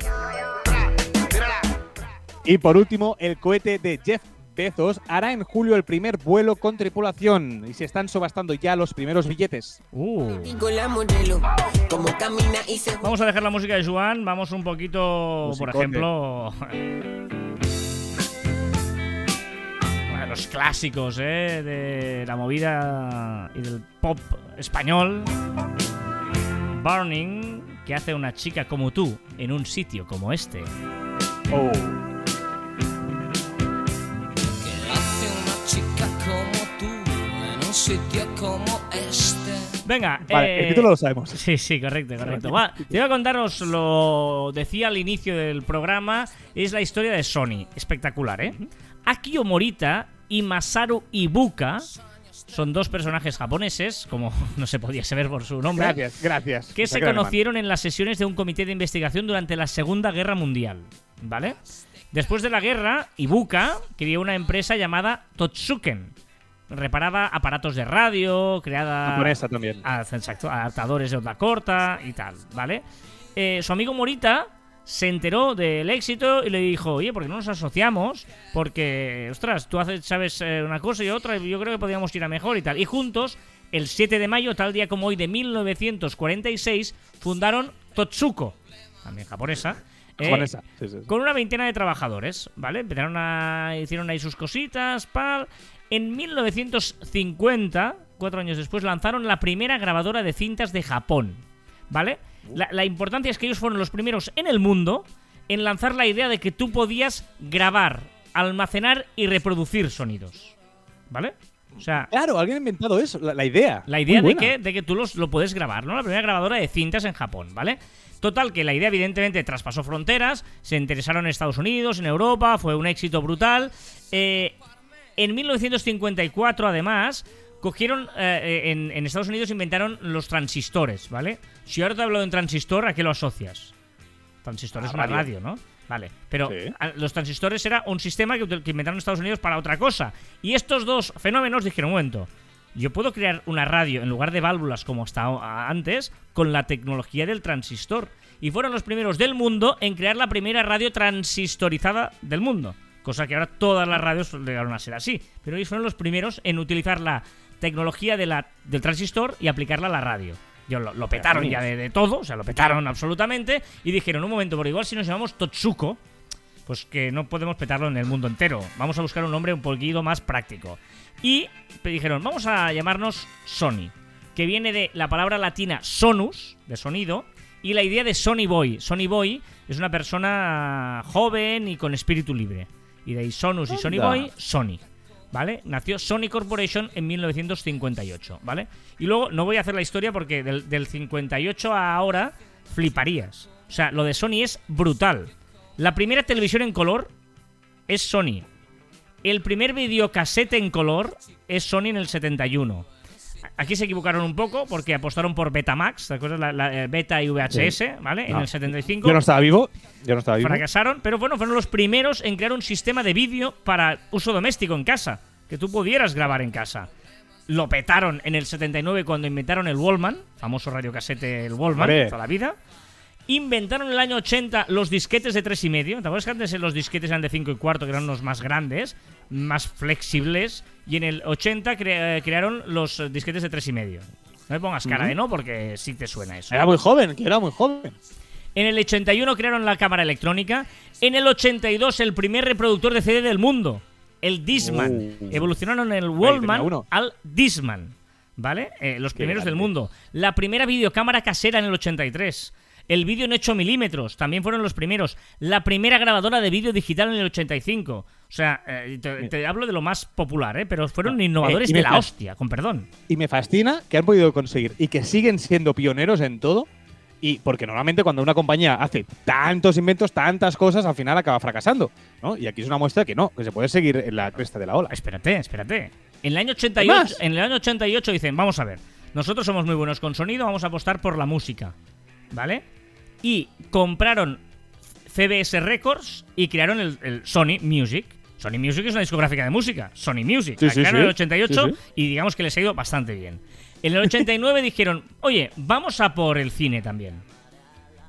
Y por último, el cohete de Jeff Bezos hará en julio el primer vuelo con tripulación y se están subastando ya los primeros billetes. Uh. Vamos a dejar la música de Juan, vamos un poquito, por ejemplo, *laughs* los clásicos ¿eh? de la movida y del pop español. Burning, que hace una chica como tú en un sitio como este. Oh. hace una chica como tú en un sitio como este? Venga, Vale, eh, el título lo sabemos. Sí, sí, correcto, correcto. Va, te voy a contaros, lo decía al inicio del programa, es la historia de Sony. Espectacular, ¿eh? Akio Morita y Masaru Ibuka son dos personajes japoneses, como *laughs* no se podía saber por su nombre, Gracias, gracias. que se conocieron en las sesiones de un comité de investigación durante la Segunda Guerra Mundial. ¿Vale? Después de la guerra, Ibuka creó una empresa llamada Totsuken. Reparaba aparatos de radio, creada. Japonesa también. Exacto, adaptadores de onda corta y tal, ¿vale? Eh, su amigo Morita se enteró del éxito y le dijo, oye, ¿por qué no nos asociamos? Porque, ostras, tú haces, sabes eh, una cosa y otra, y yo creo que podríamos ir a mejor y tal. Y juntos, el 7 de mayo, tal día como hoy de 1946, fundaron Totsuko, también japonesa. eh, Japonesa. Sí, sí, sí. con una veintena de trabajadores, ¿vale? Empezaron a. hicieron ahí sus cositas, pal. En 1950, cuatro años después, lanzaron la primera grabadora de cintas de Japón, ¿vale? La, la importancia es que ellos fueron los primeros en el mundo en lanzar la idea de que tú podías grabar, almacenar y reproducir sonidos, ¿vale? O sea, Claro, alguien ha inventado eso, la, la idea. la idea de que, de que tú los, lo puedes grabar, ¿no? La primera grabadora de cintas en Japón, ¿vale? Total, que la idea evidentemente traspasó fronteras, se interesaron en Estados Unidos, en Europa, fue un éxito brutal. Eh, en 1954, además, cogieron, eh, eh, en, en Estados Unidos inventaron los transistores, ¿vale? Si ahora te hablo de un transistor, ¿a qué lo asocias? Transistor es una radio. radio, ¿no? Vale, pero Sí. los transistores era un sistema que, inventaron en Estados Unidos para otra cosa. Y estos dos fenómenos dijeron, un momento, yo puedo crear una radio en lugar de válvulas como hasta antes con la tecnología del transistor. Y fueron los primeros del mundo en crear la primera radio transistorizada del mundo. Cosa que ahora todas las radios llegaron a ser así. Pero ellos fueron los primeros en utilizar la tecnología de la, del transistor y aplicarla a la radio. Yo lo, lo petaron ya de, de todo, o sea, lo petaron absolutamente. Y dijeron, un momento, por igual si nos llamamos Totsuko, pues que no podemos petarlo en el mundo entero. Vamos a buscar un nombre un poquito más práctico. Y dijeron, vamos a llamarnos Sony, que viene de la palabra latina sonus, de sonido, y la idea de Sony Boy. Sony Boy es una persona joven y con espíritu libre. Y de ahí Sonus y Sony. Boy, Sony. ¿Vale? Nació Sony Corporation en 1958, ¿vale? Y luego no voy a hacer la historia porque del, del 58 a ahora fliparías. O sea, lo de Sony es brutal. La primera televisión en color es Sony. El primer videocasete en color es Sony en el 71. Aquí se equivocaron un poco porque apostaron por Betamax, ¿te acuerdas? La, la, eh, Beta y VHS, ¿vale? En No. el 75. Yo no estaba vivo. Yo no estaba vivo. Fracasaron, pero bueno, fueron los primeros en crear un sistema de vídeo para uso doméstico en casa, que tú pudieras grabar en casa. Lo petaron en el 79 cuando inventaron el Wallman, famoso radiocasete el Wallman, Hombre. toda la vida. Inventaron en el año 80 los disquetes de 3,5. ¿Te acuerdas que antes los disquetes eran de 5 y cuarto, que eran los más grandes, más flexibles? Y en el 80 cre- eh, crearon los disquetes de 3,5. No me pongas cara de no, porque sí te suena eso. Era muy joven, que era muy joven. En el 81 crearon la cámara electrónica. En el 82 el primer reproductor de CD del mundo, el Discman. Oh. Evolucionaron el Wallman al Discman. ¿Vale? Eh, los Qué primeros del mundo. La primera videocámara casera en el 83. El vídeo en 8 milímetros, también fueron los primeros. La primera grabadora de vídeo digital en el 85. O sea, eh, te, te hablo de lo más popular, ¿eh? Pero fueron No, innovadores eh, me de la hostia, con perdón. Y me fascina que han podido conseguir y que siguen siendo pioneros en todo. Y porque normalmente cuando una compañía hace tantos inventos, tantas cosas, al final acaba fracasando. ¿no? Y aquí es una muestra que no, que se puede seguir en la cresta de la ola. Espérate, espérate. En el año ¿Qué 88, más? en el año 88 dicen, vamos a ver, nosotros somos muy buenos con sonido, vamos a apostar por la música. ¿Vale? Y compraron CBS Records y crearon el, el Sony Music. Sony Music es una discográfica de música. Sony Music. Sí, la sí, crearon sí. en el 88 Sí, sí. y digamos que les ha ido bastante bien. En el 89 *laughs* dijeron, oye, vamos a por el cine también.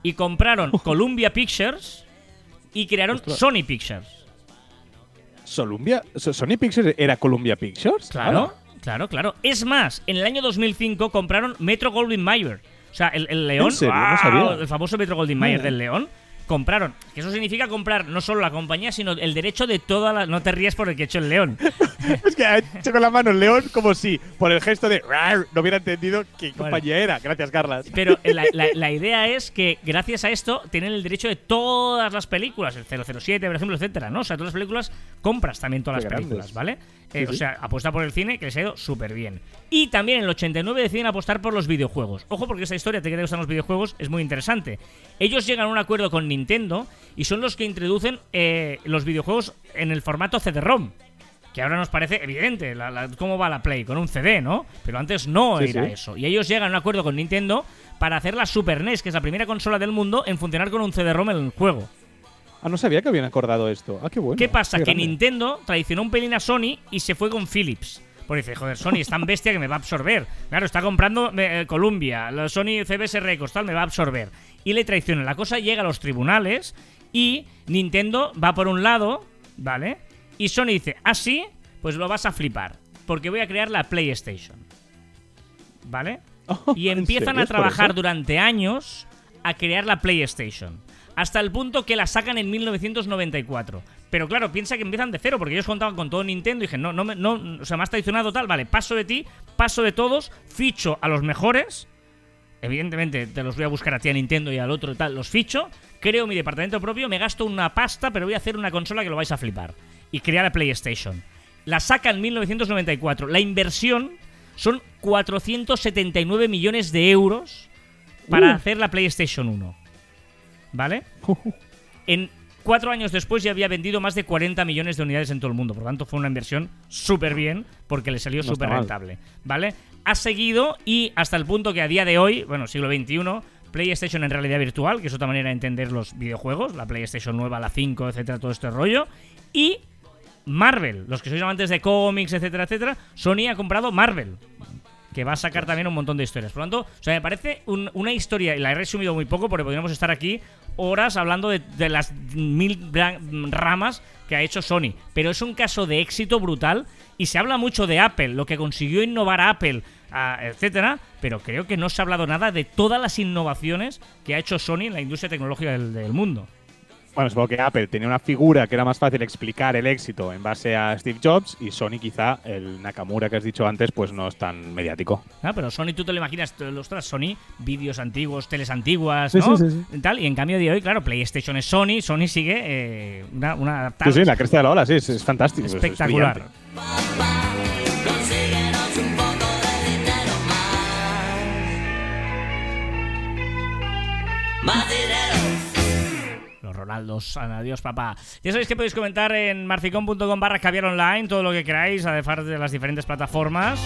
Y compraron Columbia Pictures y crearon Ostras. Sony Pictures. Sony Pictures era Columbia Pictures. Claro, claro, claro. Es más, en el año 2005 compraron Metro Goldwyn Mayer. O sea, el, el león, ¿En serio? No ¡guau! sabía. el famoso Metro Goldwyn Mayer Mm. del león. Compraron, que eso significa comprar no solo la compañía, sino el derecho de toda la. No te ríes por el que ha hecho el león. *laughs* Es que ha hecho con la mano el león como si por el gesto de no hubiera entendido qué compañía era. Gracias, Carlas. Pero *laughs* la, la- la idea es que gracias a esto tienen el derecho de todas las películas, el 007, por ejemplo, etcétera, ¿no? O sea, todas las películas compras también todas Qué las películas, grandes. ¿vale? Eh, Sí, O sea, apuesta por el cine que les ha ido súper bien. Y también en el 89 deciden apostar por los videojuegos. Ojo porque esta historia, te que te gustan los videojuegos, es muy interesante. Ellos llegan a un acuerdo con Nintendo y son los que introducen eh, los videojuegos en el formato CD-ROM. Que ahora nos parece evidente la- la- cómo va la Play, con un CD, ¿no? Pero antes no Sí, era sí. eso. Y ellos llegan a un acuerdo con Nintendo para hacer la Super NES, que es la primera consola del mundo en funcionar con un CD-ROM en el juego. Ah, no sabía que habían acordado esto. Ah, qué bueno. ¿Qué pasa? qué que. Nintendo traicionó un pelín a Sony y se fue con Philips. Porque dice, joder, Sony es tan bestia que me va a absorber. Claro, está comprando eh, Columbia, Sony CBS Records, tal, me va a absorber. Y le traiciona. La cosa llega a los tribunales y Nintendo va por un lado, ¿vale? Y Sony dice, ah, sí, pues lo vas a flipar. Porque voy a crear la PlayStation. ¿Vale? *laughs* Y ¿En empiezan a ¿Es por trabajar durante años a crear la PlayStation. Hasta el punto que la sacan en 1994. Pero claro, piensa que empiezan de cero, porque ellos contaban con todo Nintendo y dije, no, no, no, o sea, me has traicionado tal, vale, paso de ti, paso de todos, ficho a los mejores. Evidentemente, te los voy a buscar a ti a Nintendo y al otro y tal, los ficho, creo mi departamento propio, me gasto una pasta, pero voy a hacer una consola que lo vais a flipar. Y crea la PlayStation. La saca en 1994. La inversión son 479 millones de euros para Uh. hacer la PlayStation 1. ¿Vale? *laughs* En cuatro años después ya había vendido más de 40 millones de unidades en todo el mundo. Por lo tanto, fue una inversión súper bien porque le salió No súper rentable. ¿Vale? Ha seguido y hasta el punto que a día de hoy, bueno, siglo XXI, PlayStation en realidad virtual, que es otra manera de entender los videojuegos, la PlayStation nueva, la 5, etcétera, todo este rollo. Y Marvel, los que sois amantes de cómics, etcétera, etcétera, Sony ha comprado Marvel que va a sacar también un montón de historias. Por lo tanto, o sea, me parece un- una historia, y la he resumido muy poco porque podríamos estar aquí horas hablando de, las mil ramas que ha hecho Sony. Pero es un caso de éxito brutal y se habla mucho de Apple, lo que consiguió innovar Apple, etcétera, pero creo que no se ha hablado nada de todas las innovaciones que ha hecho Sony en la industria tecnológica del mundo. Bueno, supongo que Apple tenía una figura que era más fácil explicar el éxito en base a Steve Jobs y Sony quizá, el Nakamura que has dicho antes, pues no es tan mediático. Ah, pero Sony tú te lo imaginas, ostras, Sony, vídeos antiguos, teles antiguas, Sí, ¿no? sí, Tal, y en cambio de hoy, claro, PlayStation es Sony, Sony sigue eh, una, una tal- Sí, sí, la cresta de la ola, sí, es, es fantástico. es- es espectacular. Ronaldos, adiós papá. Ya sabéis que podéis comentar en marficon.com barra caviar online todo lo que queráis, además de las diferentes plataformas.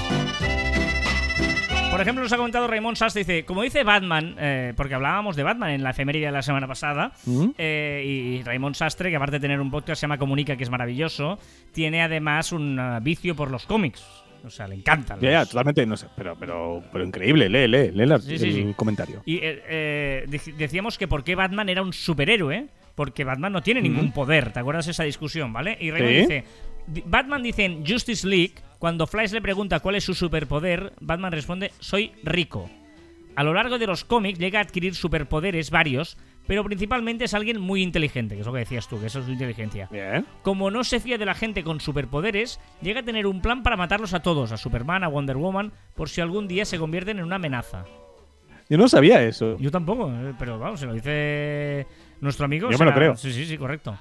Por ejemplo, nos ha comentado Raymond Sastre, dice, como dice Batman, eh, porque hablábamos de Batman en la efeméride de la semana pasada, ¿Mm? eh, y Raymond Sastre, que aparte de tener un podcast que se llama Comunica, que es maravilloso, tiene además un eh, vicio por los cómics. O sea, le encantan. Ya, totalmente, no sé, pero, pero, pero increíble, lee, lee, lee la- Sí, sí, el sí. comentario. Y eh, dec- decíamos que por qué Batman era un superhéroe, porque Batman no tiene ningún poder. ¿Te acuerdas de esa discusión, vale? Y Raymond Sí. dice: di- Batman dice en Justice League, cuando Flash le pregunta cuál es su superpoder, Batman responde: Soy rico. A lo largo de los cómics llega a adquirir superpoderes varios, pero principalmente es alguien muy inteligente, que es lo que decías tú, que eso es su inteligencia. Bien. Como no se fía de la gente con superpoderes, llega a tener un plan para matarlos a todos, a Superman, a Wonder Woman, por si algún día se convierten en una amenaza. Yo no sabía eso. Yo tampoco, eh, pero vamos, se lo dice nuestro amigo. Yo me lo creo. Sí, sí, sí, correcto.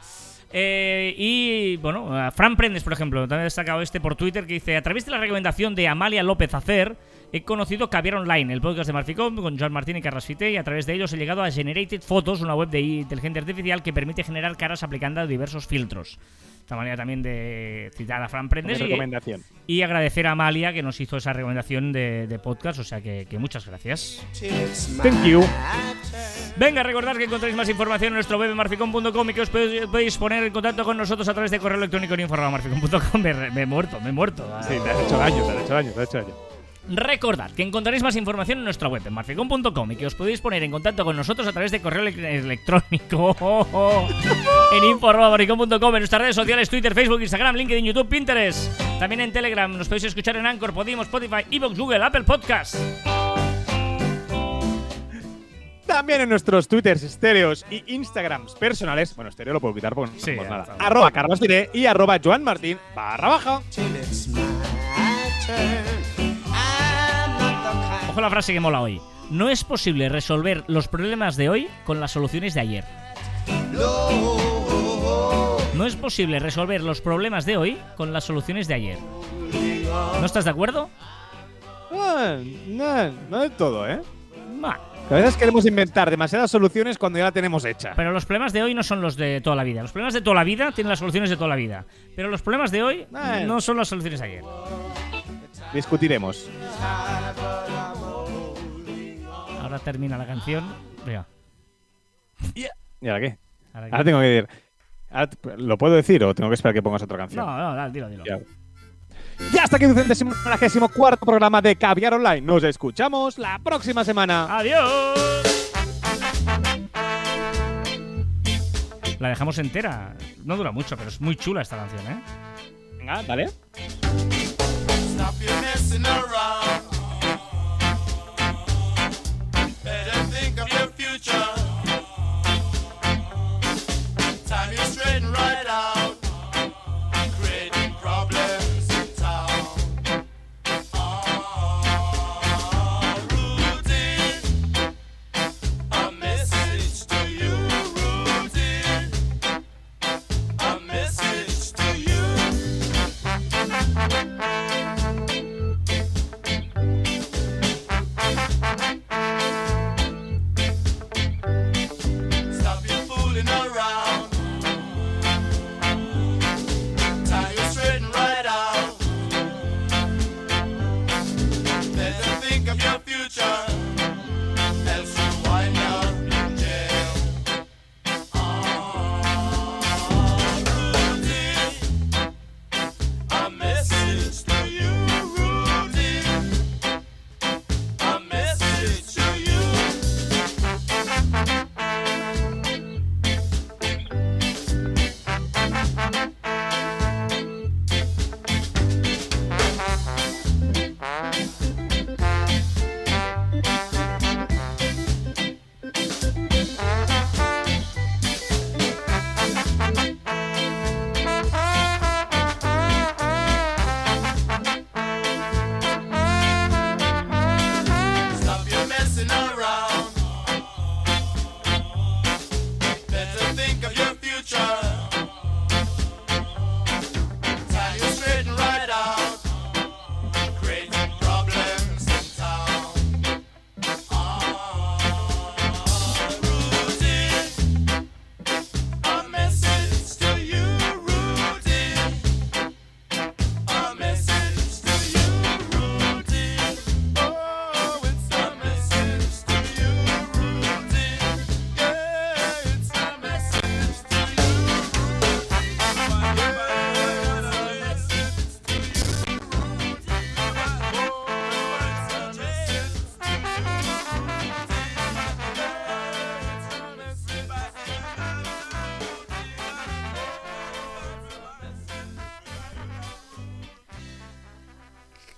Eh, y bueno, Fran Prendes, por ejemplo, también ha destacado este por Twitter que dice: A través de la recomendación de Amalia López Acer, he conocido Caviar Online, el podcast de Marficom con Joan Martín y Carras Fite, y a través de ellos he llegado a Generated Photos, una web de inteligencia artificial que permite generar caras aplicando diversos filtros. Esta manera también de citar a Fran Prendes y, recomendación. y agradecer a Amalia que nos hizo esa recomendación de, de podcast, o sea que, que muchas gracias. Thank you. Venga, recordad que encontráis más información en nuestro web marficom.com y que os podéis, podéis poner en contacto con nosotros a través de correo electrónico en info@marficom.com. Me, me he muerto, me he muerto. Sí, te has hecho daño, te has hecho daño, te has hecho daño. Recordad que encontraréis más información en nuestra web en marficom.com y que os podéis poner en contacto con nosotros a través de correo ele- electrónico *laughs* en info@marficom.com, en nuestras redes sociales Twitter, Facebook, Instagram, LinkedIn, YouTube, Pinterest. También en Telegram nos podéis escuchar en Anchor, Podimo, Spotify, Evox, Google, Apple Podcast. También en nuestros twitters, estéreos y instagrams personales. Bueno, estéreo lo puedo quitar porque no Sí, nada. está. Arroba Carlos Diré y arroba Joan Martín barra baja. Ojo la frase que mola hoy. No es posible resolver los problemas de hoy con las soluciones de ayer. No es posible resolver los problemas de hoy con las soluciones de ayer. ¿No estás de acuerdo? Ah, no, no del todo, ¿eh? Que a veces queremos inventar demasiadas soluciones cuando ya la tenemos hecha. Pero los problemas de hoy no son los de toda la vida. Los problemas de toda la vida tienen las soluciones de toda la vida. Pero los problemas de hoy no son las soluciones de ayer. Discutiremos. Ahora termina la canción. Venga, ¿Y ahora qué? ahora Ahora tengo que decir. ahora ¿Lo puedo decir o tengo que esperar que pongas otra canción? No, no, dale, dilo, dilo. Ya. Ya hasta aquí el centésimo cuarto programa de Caviar Online. Nos escuchamos la próxima semana. ¡Adiós! La dejamos entera. No dura mucho, pero es muy chula esta canción, ¿eh? Venga, dale.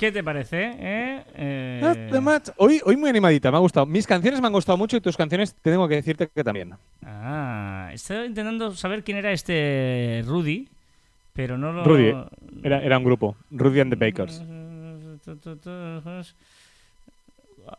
¿Qué te parece? eh? Eh. Hoy, hoy muy animadita, me ha gustado. Mis canciones me han gustado mucho y tus canciones te tengo que decirte que también. Ah, estaba intentando saber quién era este Rudy, pero no lo. Rudy, Era, era un grupo. Rudy and the Bakers.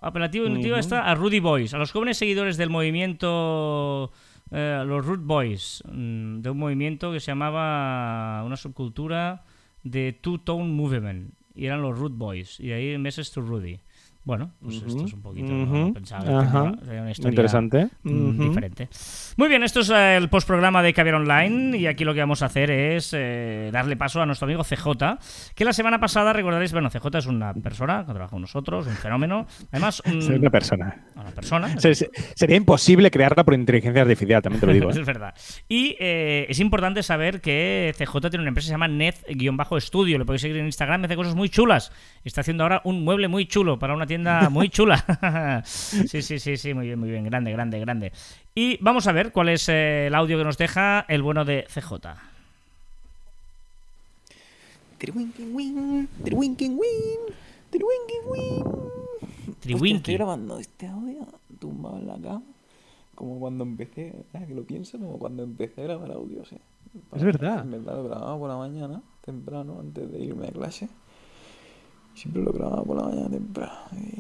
Apelativo intuitivo Ujú. está a Rudy Boys, a los jóvenes seguidores del movimiento, eh, los Root Boys, mm, de un movimiento que se llamaba una subcultura de Two Tone Movement, y eran los Root Boys, y de ahí Message to Rudy. Bueno, pues esto es un poquito. ujú, ¿no? Pensaba tenía- tenía una historia Interesante. mm, diferente. Muy bien, esto es eh, el postprograma de Caviar Online y aquí lo que vamos a hacer es eh, darle paso a nuestro amigo CJ, que la semana pasada recordaréis, bueno, CJ es una persona que trabaja con nosotros, un fenómeno, además *laughs* un- Soy una persona. una persona. Se- se- sería imposible crearla por inteligencia artificial, también te lo digo. *laughs* ¿eh? es verdad. Y eh, es importante saber que CJ tiene una empresa que se llama Net-Studio. Le podéis seguir en Instagram, hace cosas muy chulas. Está haciendo ahora un mueble muy chulo para una tienda muy chula. *laughs* sí, sí, sí, sí, muy bien, muy bien. Grande, grande, grande. Y vamos a ver cuál es eh, el audio que nos deja el bueno de CJ. Hostia, Triwinky. Estoy grabando este audio tumbado en la cama. Como cuando empecé, que lo pienso, como cuando empecé a grabar audios. ¿eh? Es verdad. En verdad lo grababa por la mañana, temprano, antes de irme a clase. Siempre lo grababa por la mañana temprano.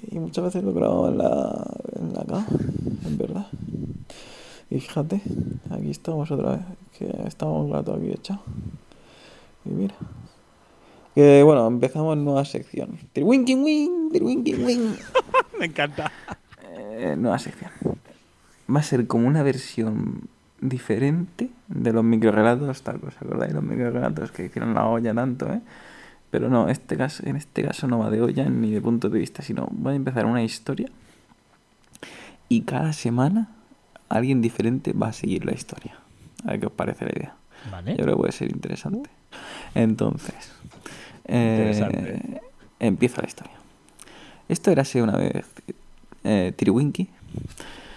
Y muchas veces lo grababa en la, en la cama, en verdad. Y fíjate, aquí estamos otra vez, que estamos un rato aquí echados. Y mira. Que bueno, empezamos nueva sección. Wing, triwinking wing. *laughs* Me encanta. Eh, nueva sección. Va a ser como una versión diferente de los microrelatos, tal ¿os acordáis? Los microrelatos que hicieron la olla tanto, ¿eh? Pero no, este caso, en este caso no va de olla ni de punto de vista, sino voy a empezar una historia y cada semana alguien diferente va a seguir la historia. A ver qué os parece la idea. Vale. Yo creo que puede ser interesante. Entonces, eh, Interesante. empieza la historia. Esto era así una vez eh, Tiriwinki,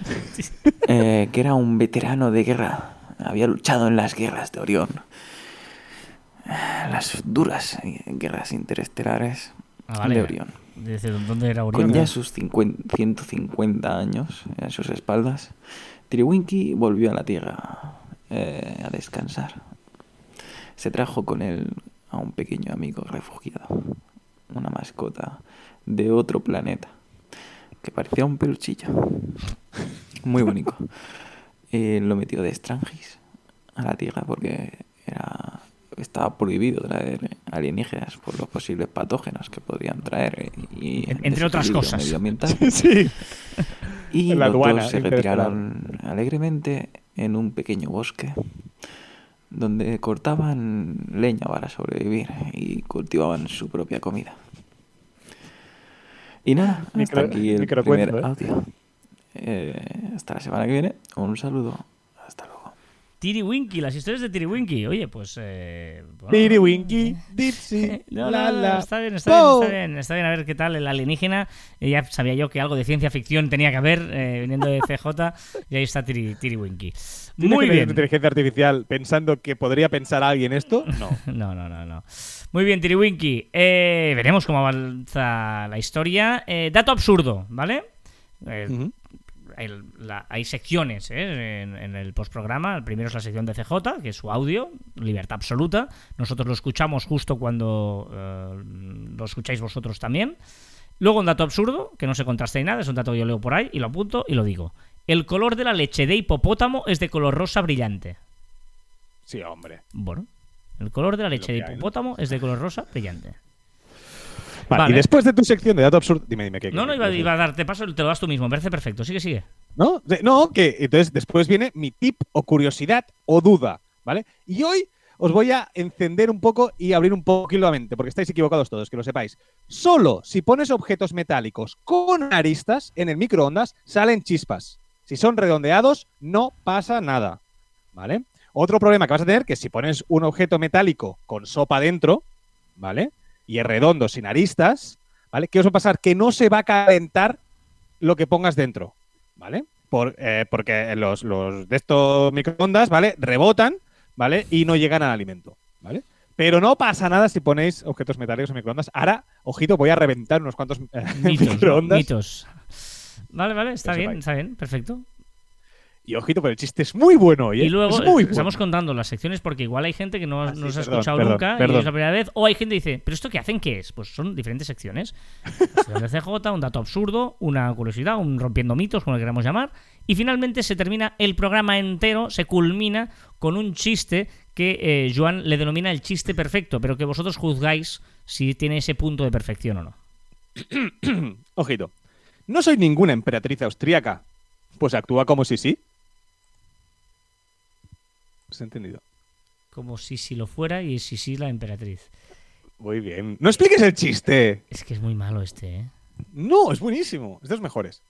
*laughs* eh, que era un veterano de guerra. Había luchado en las guerras de Orión. Las duras guerras interestelares Ah, vale. de Orión. Dice, ¿dónde era Orión? Con ya sus 50 150 años en sus espaldas, Tiriwinki volvió a la Tierra eh, a descansar. Se trajo con él a un pequeño amigo refugiado, una mascota de otro planeta, que parecía un peluchillo. Muy bonito. *laughs* Eh, lo metió de extranjis a la Tierra porque era estaba prohibido traer alienígenas por los posibles patógenos que podrían traer eh, y entre otras cosas. medioambiental. *laughs* sí. Y la los dos se retiraron alegremente en un pequeño bosque donde cortaban leña para sobrevivir y cultivaban su propia comida. Y nada, hasta Micro- aquí el primer ¿eh? audio. Eh, hasta la semana que viene. Un saludo. Tiriwinky, las historias de Tiriwinky. Oye, pues. Eh, bueno. Diri Winky, Dipsy, *laughs* No, la está bien, está bien, está bien, está bien. A ver qué tal el alienígena. Eh, Ya sabía yo que algo de ciencia ficción tenía que haber eh, viniendo de CJ y ahí está Tiri, Tiriwinky. ¿Tiene Muy bien. inteligencia artificial pensando que podría pensar alguien esto? No. *laughs* No, no, no, no. Muy bien, Tiriwinky. Eh, veremos cómo avanza la historia. Dato absurdo, ¿vale? Eh. El- la- hay secciones ¿eh? en, en el postprograma. El primero es la sección de CJ, que es su audio, libertad absoluta. Nosotros lo escuchamos justo cuando eh, lo escucháis vosotros también. Luego un dato absurdo, que no se contrasta ni nada, es un dato que yo leo por ahí y lo apunto y lo digo. El color de la leche de hipopótamo es de color rosa brillante. Sí, hombre. Bueno, el color de la leche de que hay, ¿no? hipopótamo es de color rosa brillante. Vale, Vale. Y después de tu sección de dato absurdo. Dime, dime qué. No, no, iba, qué- iba a darte paso, te lo das tú mismo, me parece perfecto. Sigue, sigue. ¿No? De- No, que entonces después viene mi tip o curiosidad o duda, ¿vale? Y hoy os voy a encender un poco y abrir un poquito la mente, porque estáis equivocados todos, que lo sepáis. Solo si pones objetos metálicos con aristas en el microondas salen chispas. Si son redondeados, no pasa nada, ¿vale? Otro problema que vas a tener que si pones un objeto metálico con sopa dentro, ¿vale? Y es redondo sin aristas, ¿vale? ¿Qué os va a pasar? Que no se va a calentar lo que pongas dentro, ¿vale? Por, eh, porque los, los de estos microondas, ¿vale? Rebotan, ¿vale? Y no llegan al alimento, ¿vale? Pero no pasa nada si ponéis objetos metálicos en microondas. Ahora, ojito, voy a reventar unos cuantos eh, *laughs* Mitos. microondas. Mitos. Vale, vale, está bien, está bien, perfecto. Y ojito, pero el chiste es muy bueno hoy. ¿eh? Y luego es muy eh, estamos bueno. contando las secciones porque igual hay gente que no, Ah, no sí, se ha escuchado perdón, nunca y es la primera vez. O hay gente que dice, ¿pero esto qué hacen? ¿Qué es? Pues son diferentes secciones. *laughs* De CJ, un dato absurdo, una curiosidad, un rompiendo mitos, como le queramos llamar. Y finalmente se termina el programa entero, se culmina con un chiste que eh, Joan le denomina el chiste perfecto, pero que vosotros juzgáis si tiene ese punto de perfección o no. *coughs* Ojito. No soy ninguna emperatriz austríaca. Pues actúa como si sí. ¿Has entendido? Como si si lo fuera y si sí la emperatriz. Muy bien. No expliques el chiste. Es que es muy malo este, ¿eh? No, es buenísimo. Es de los mejores.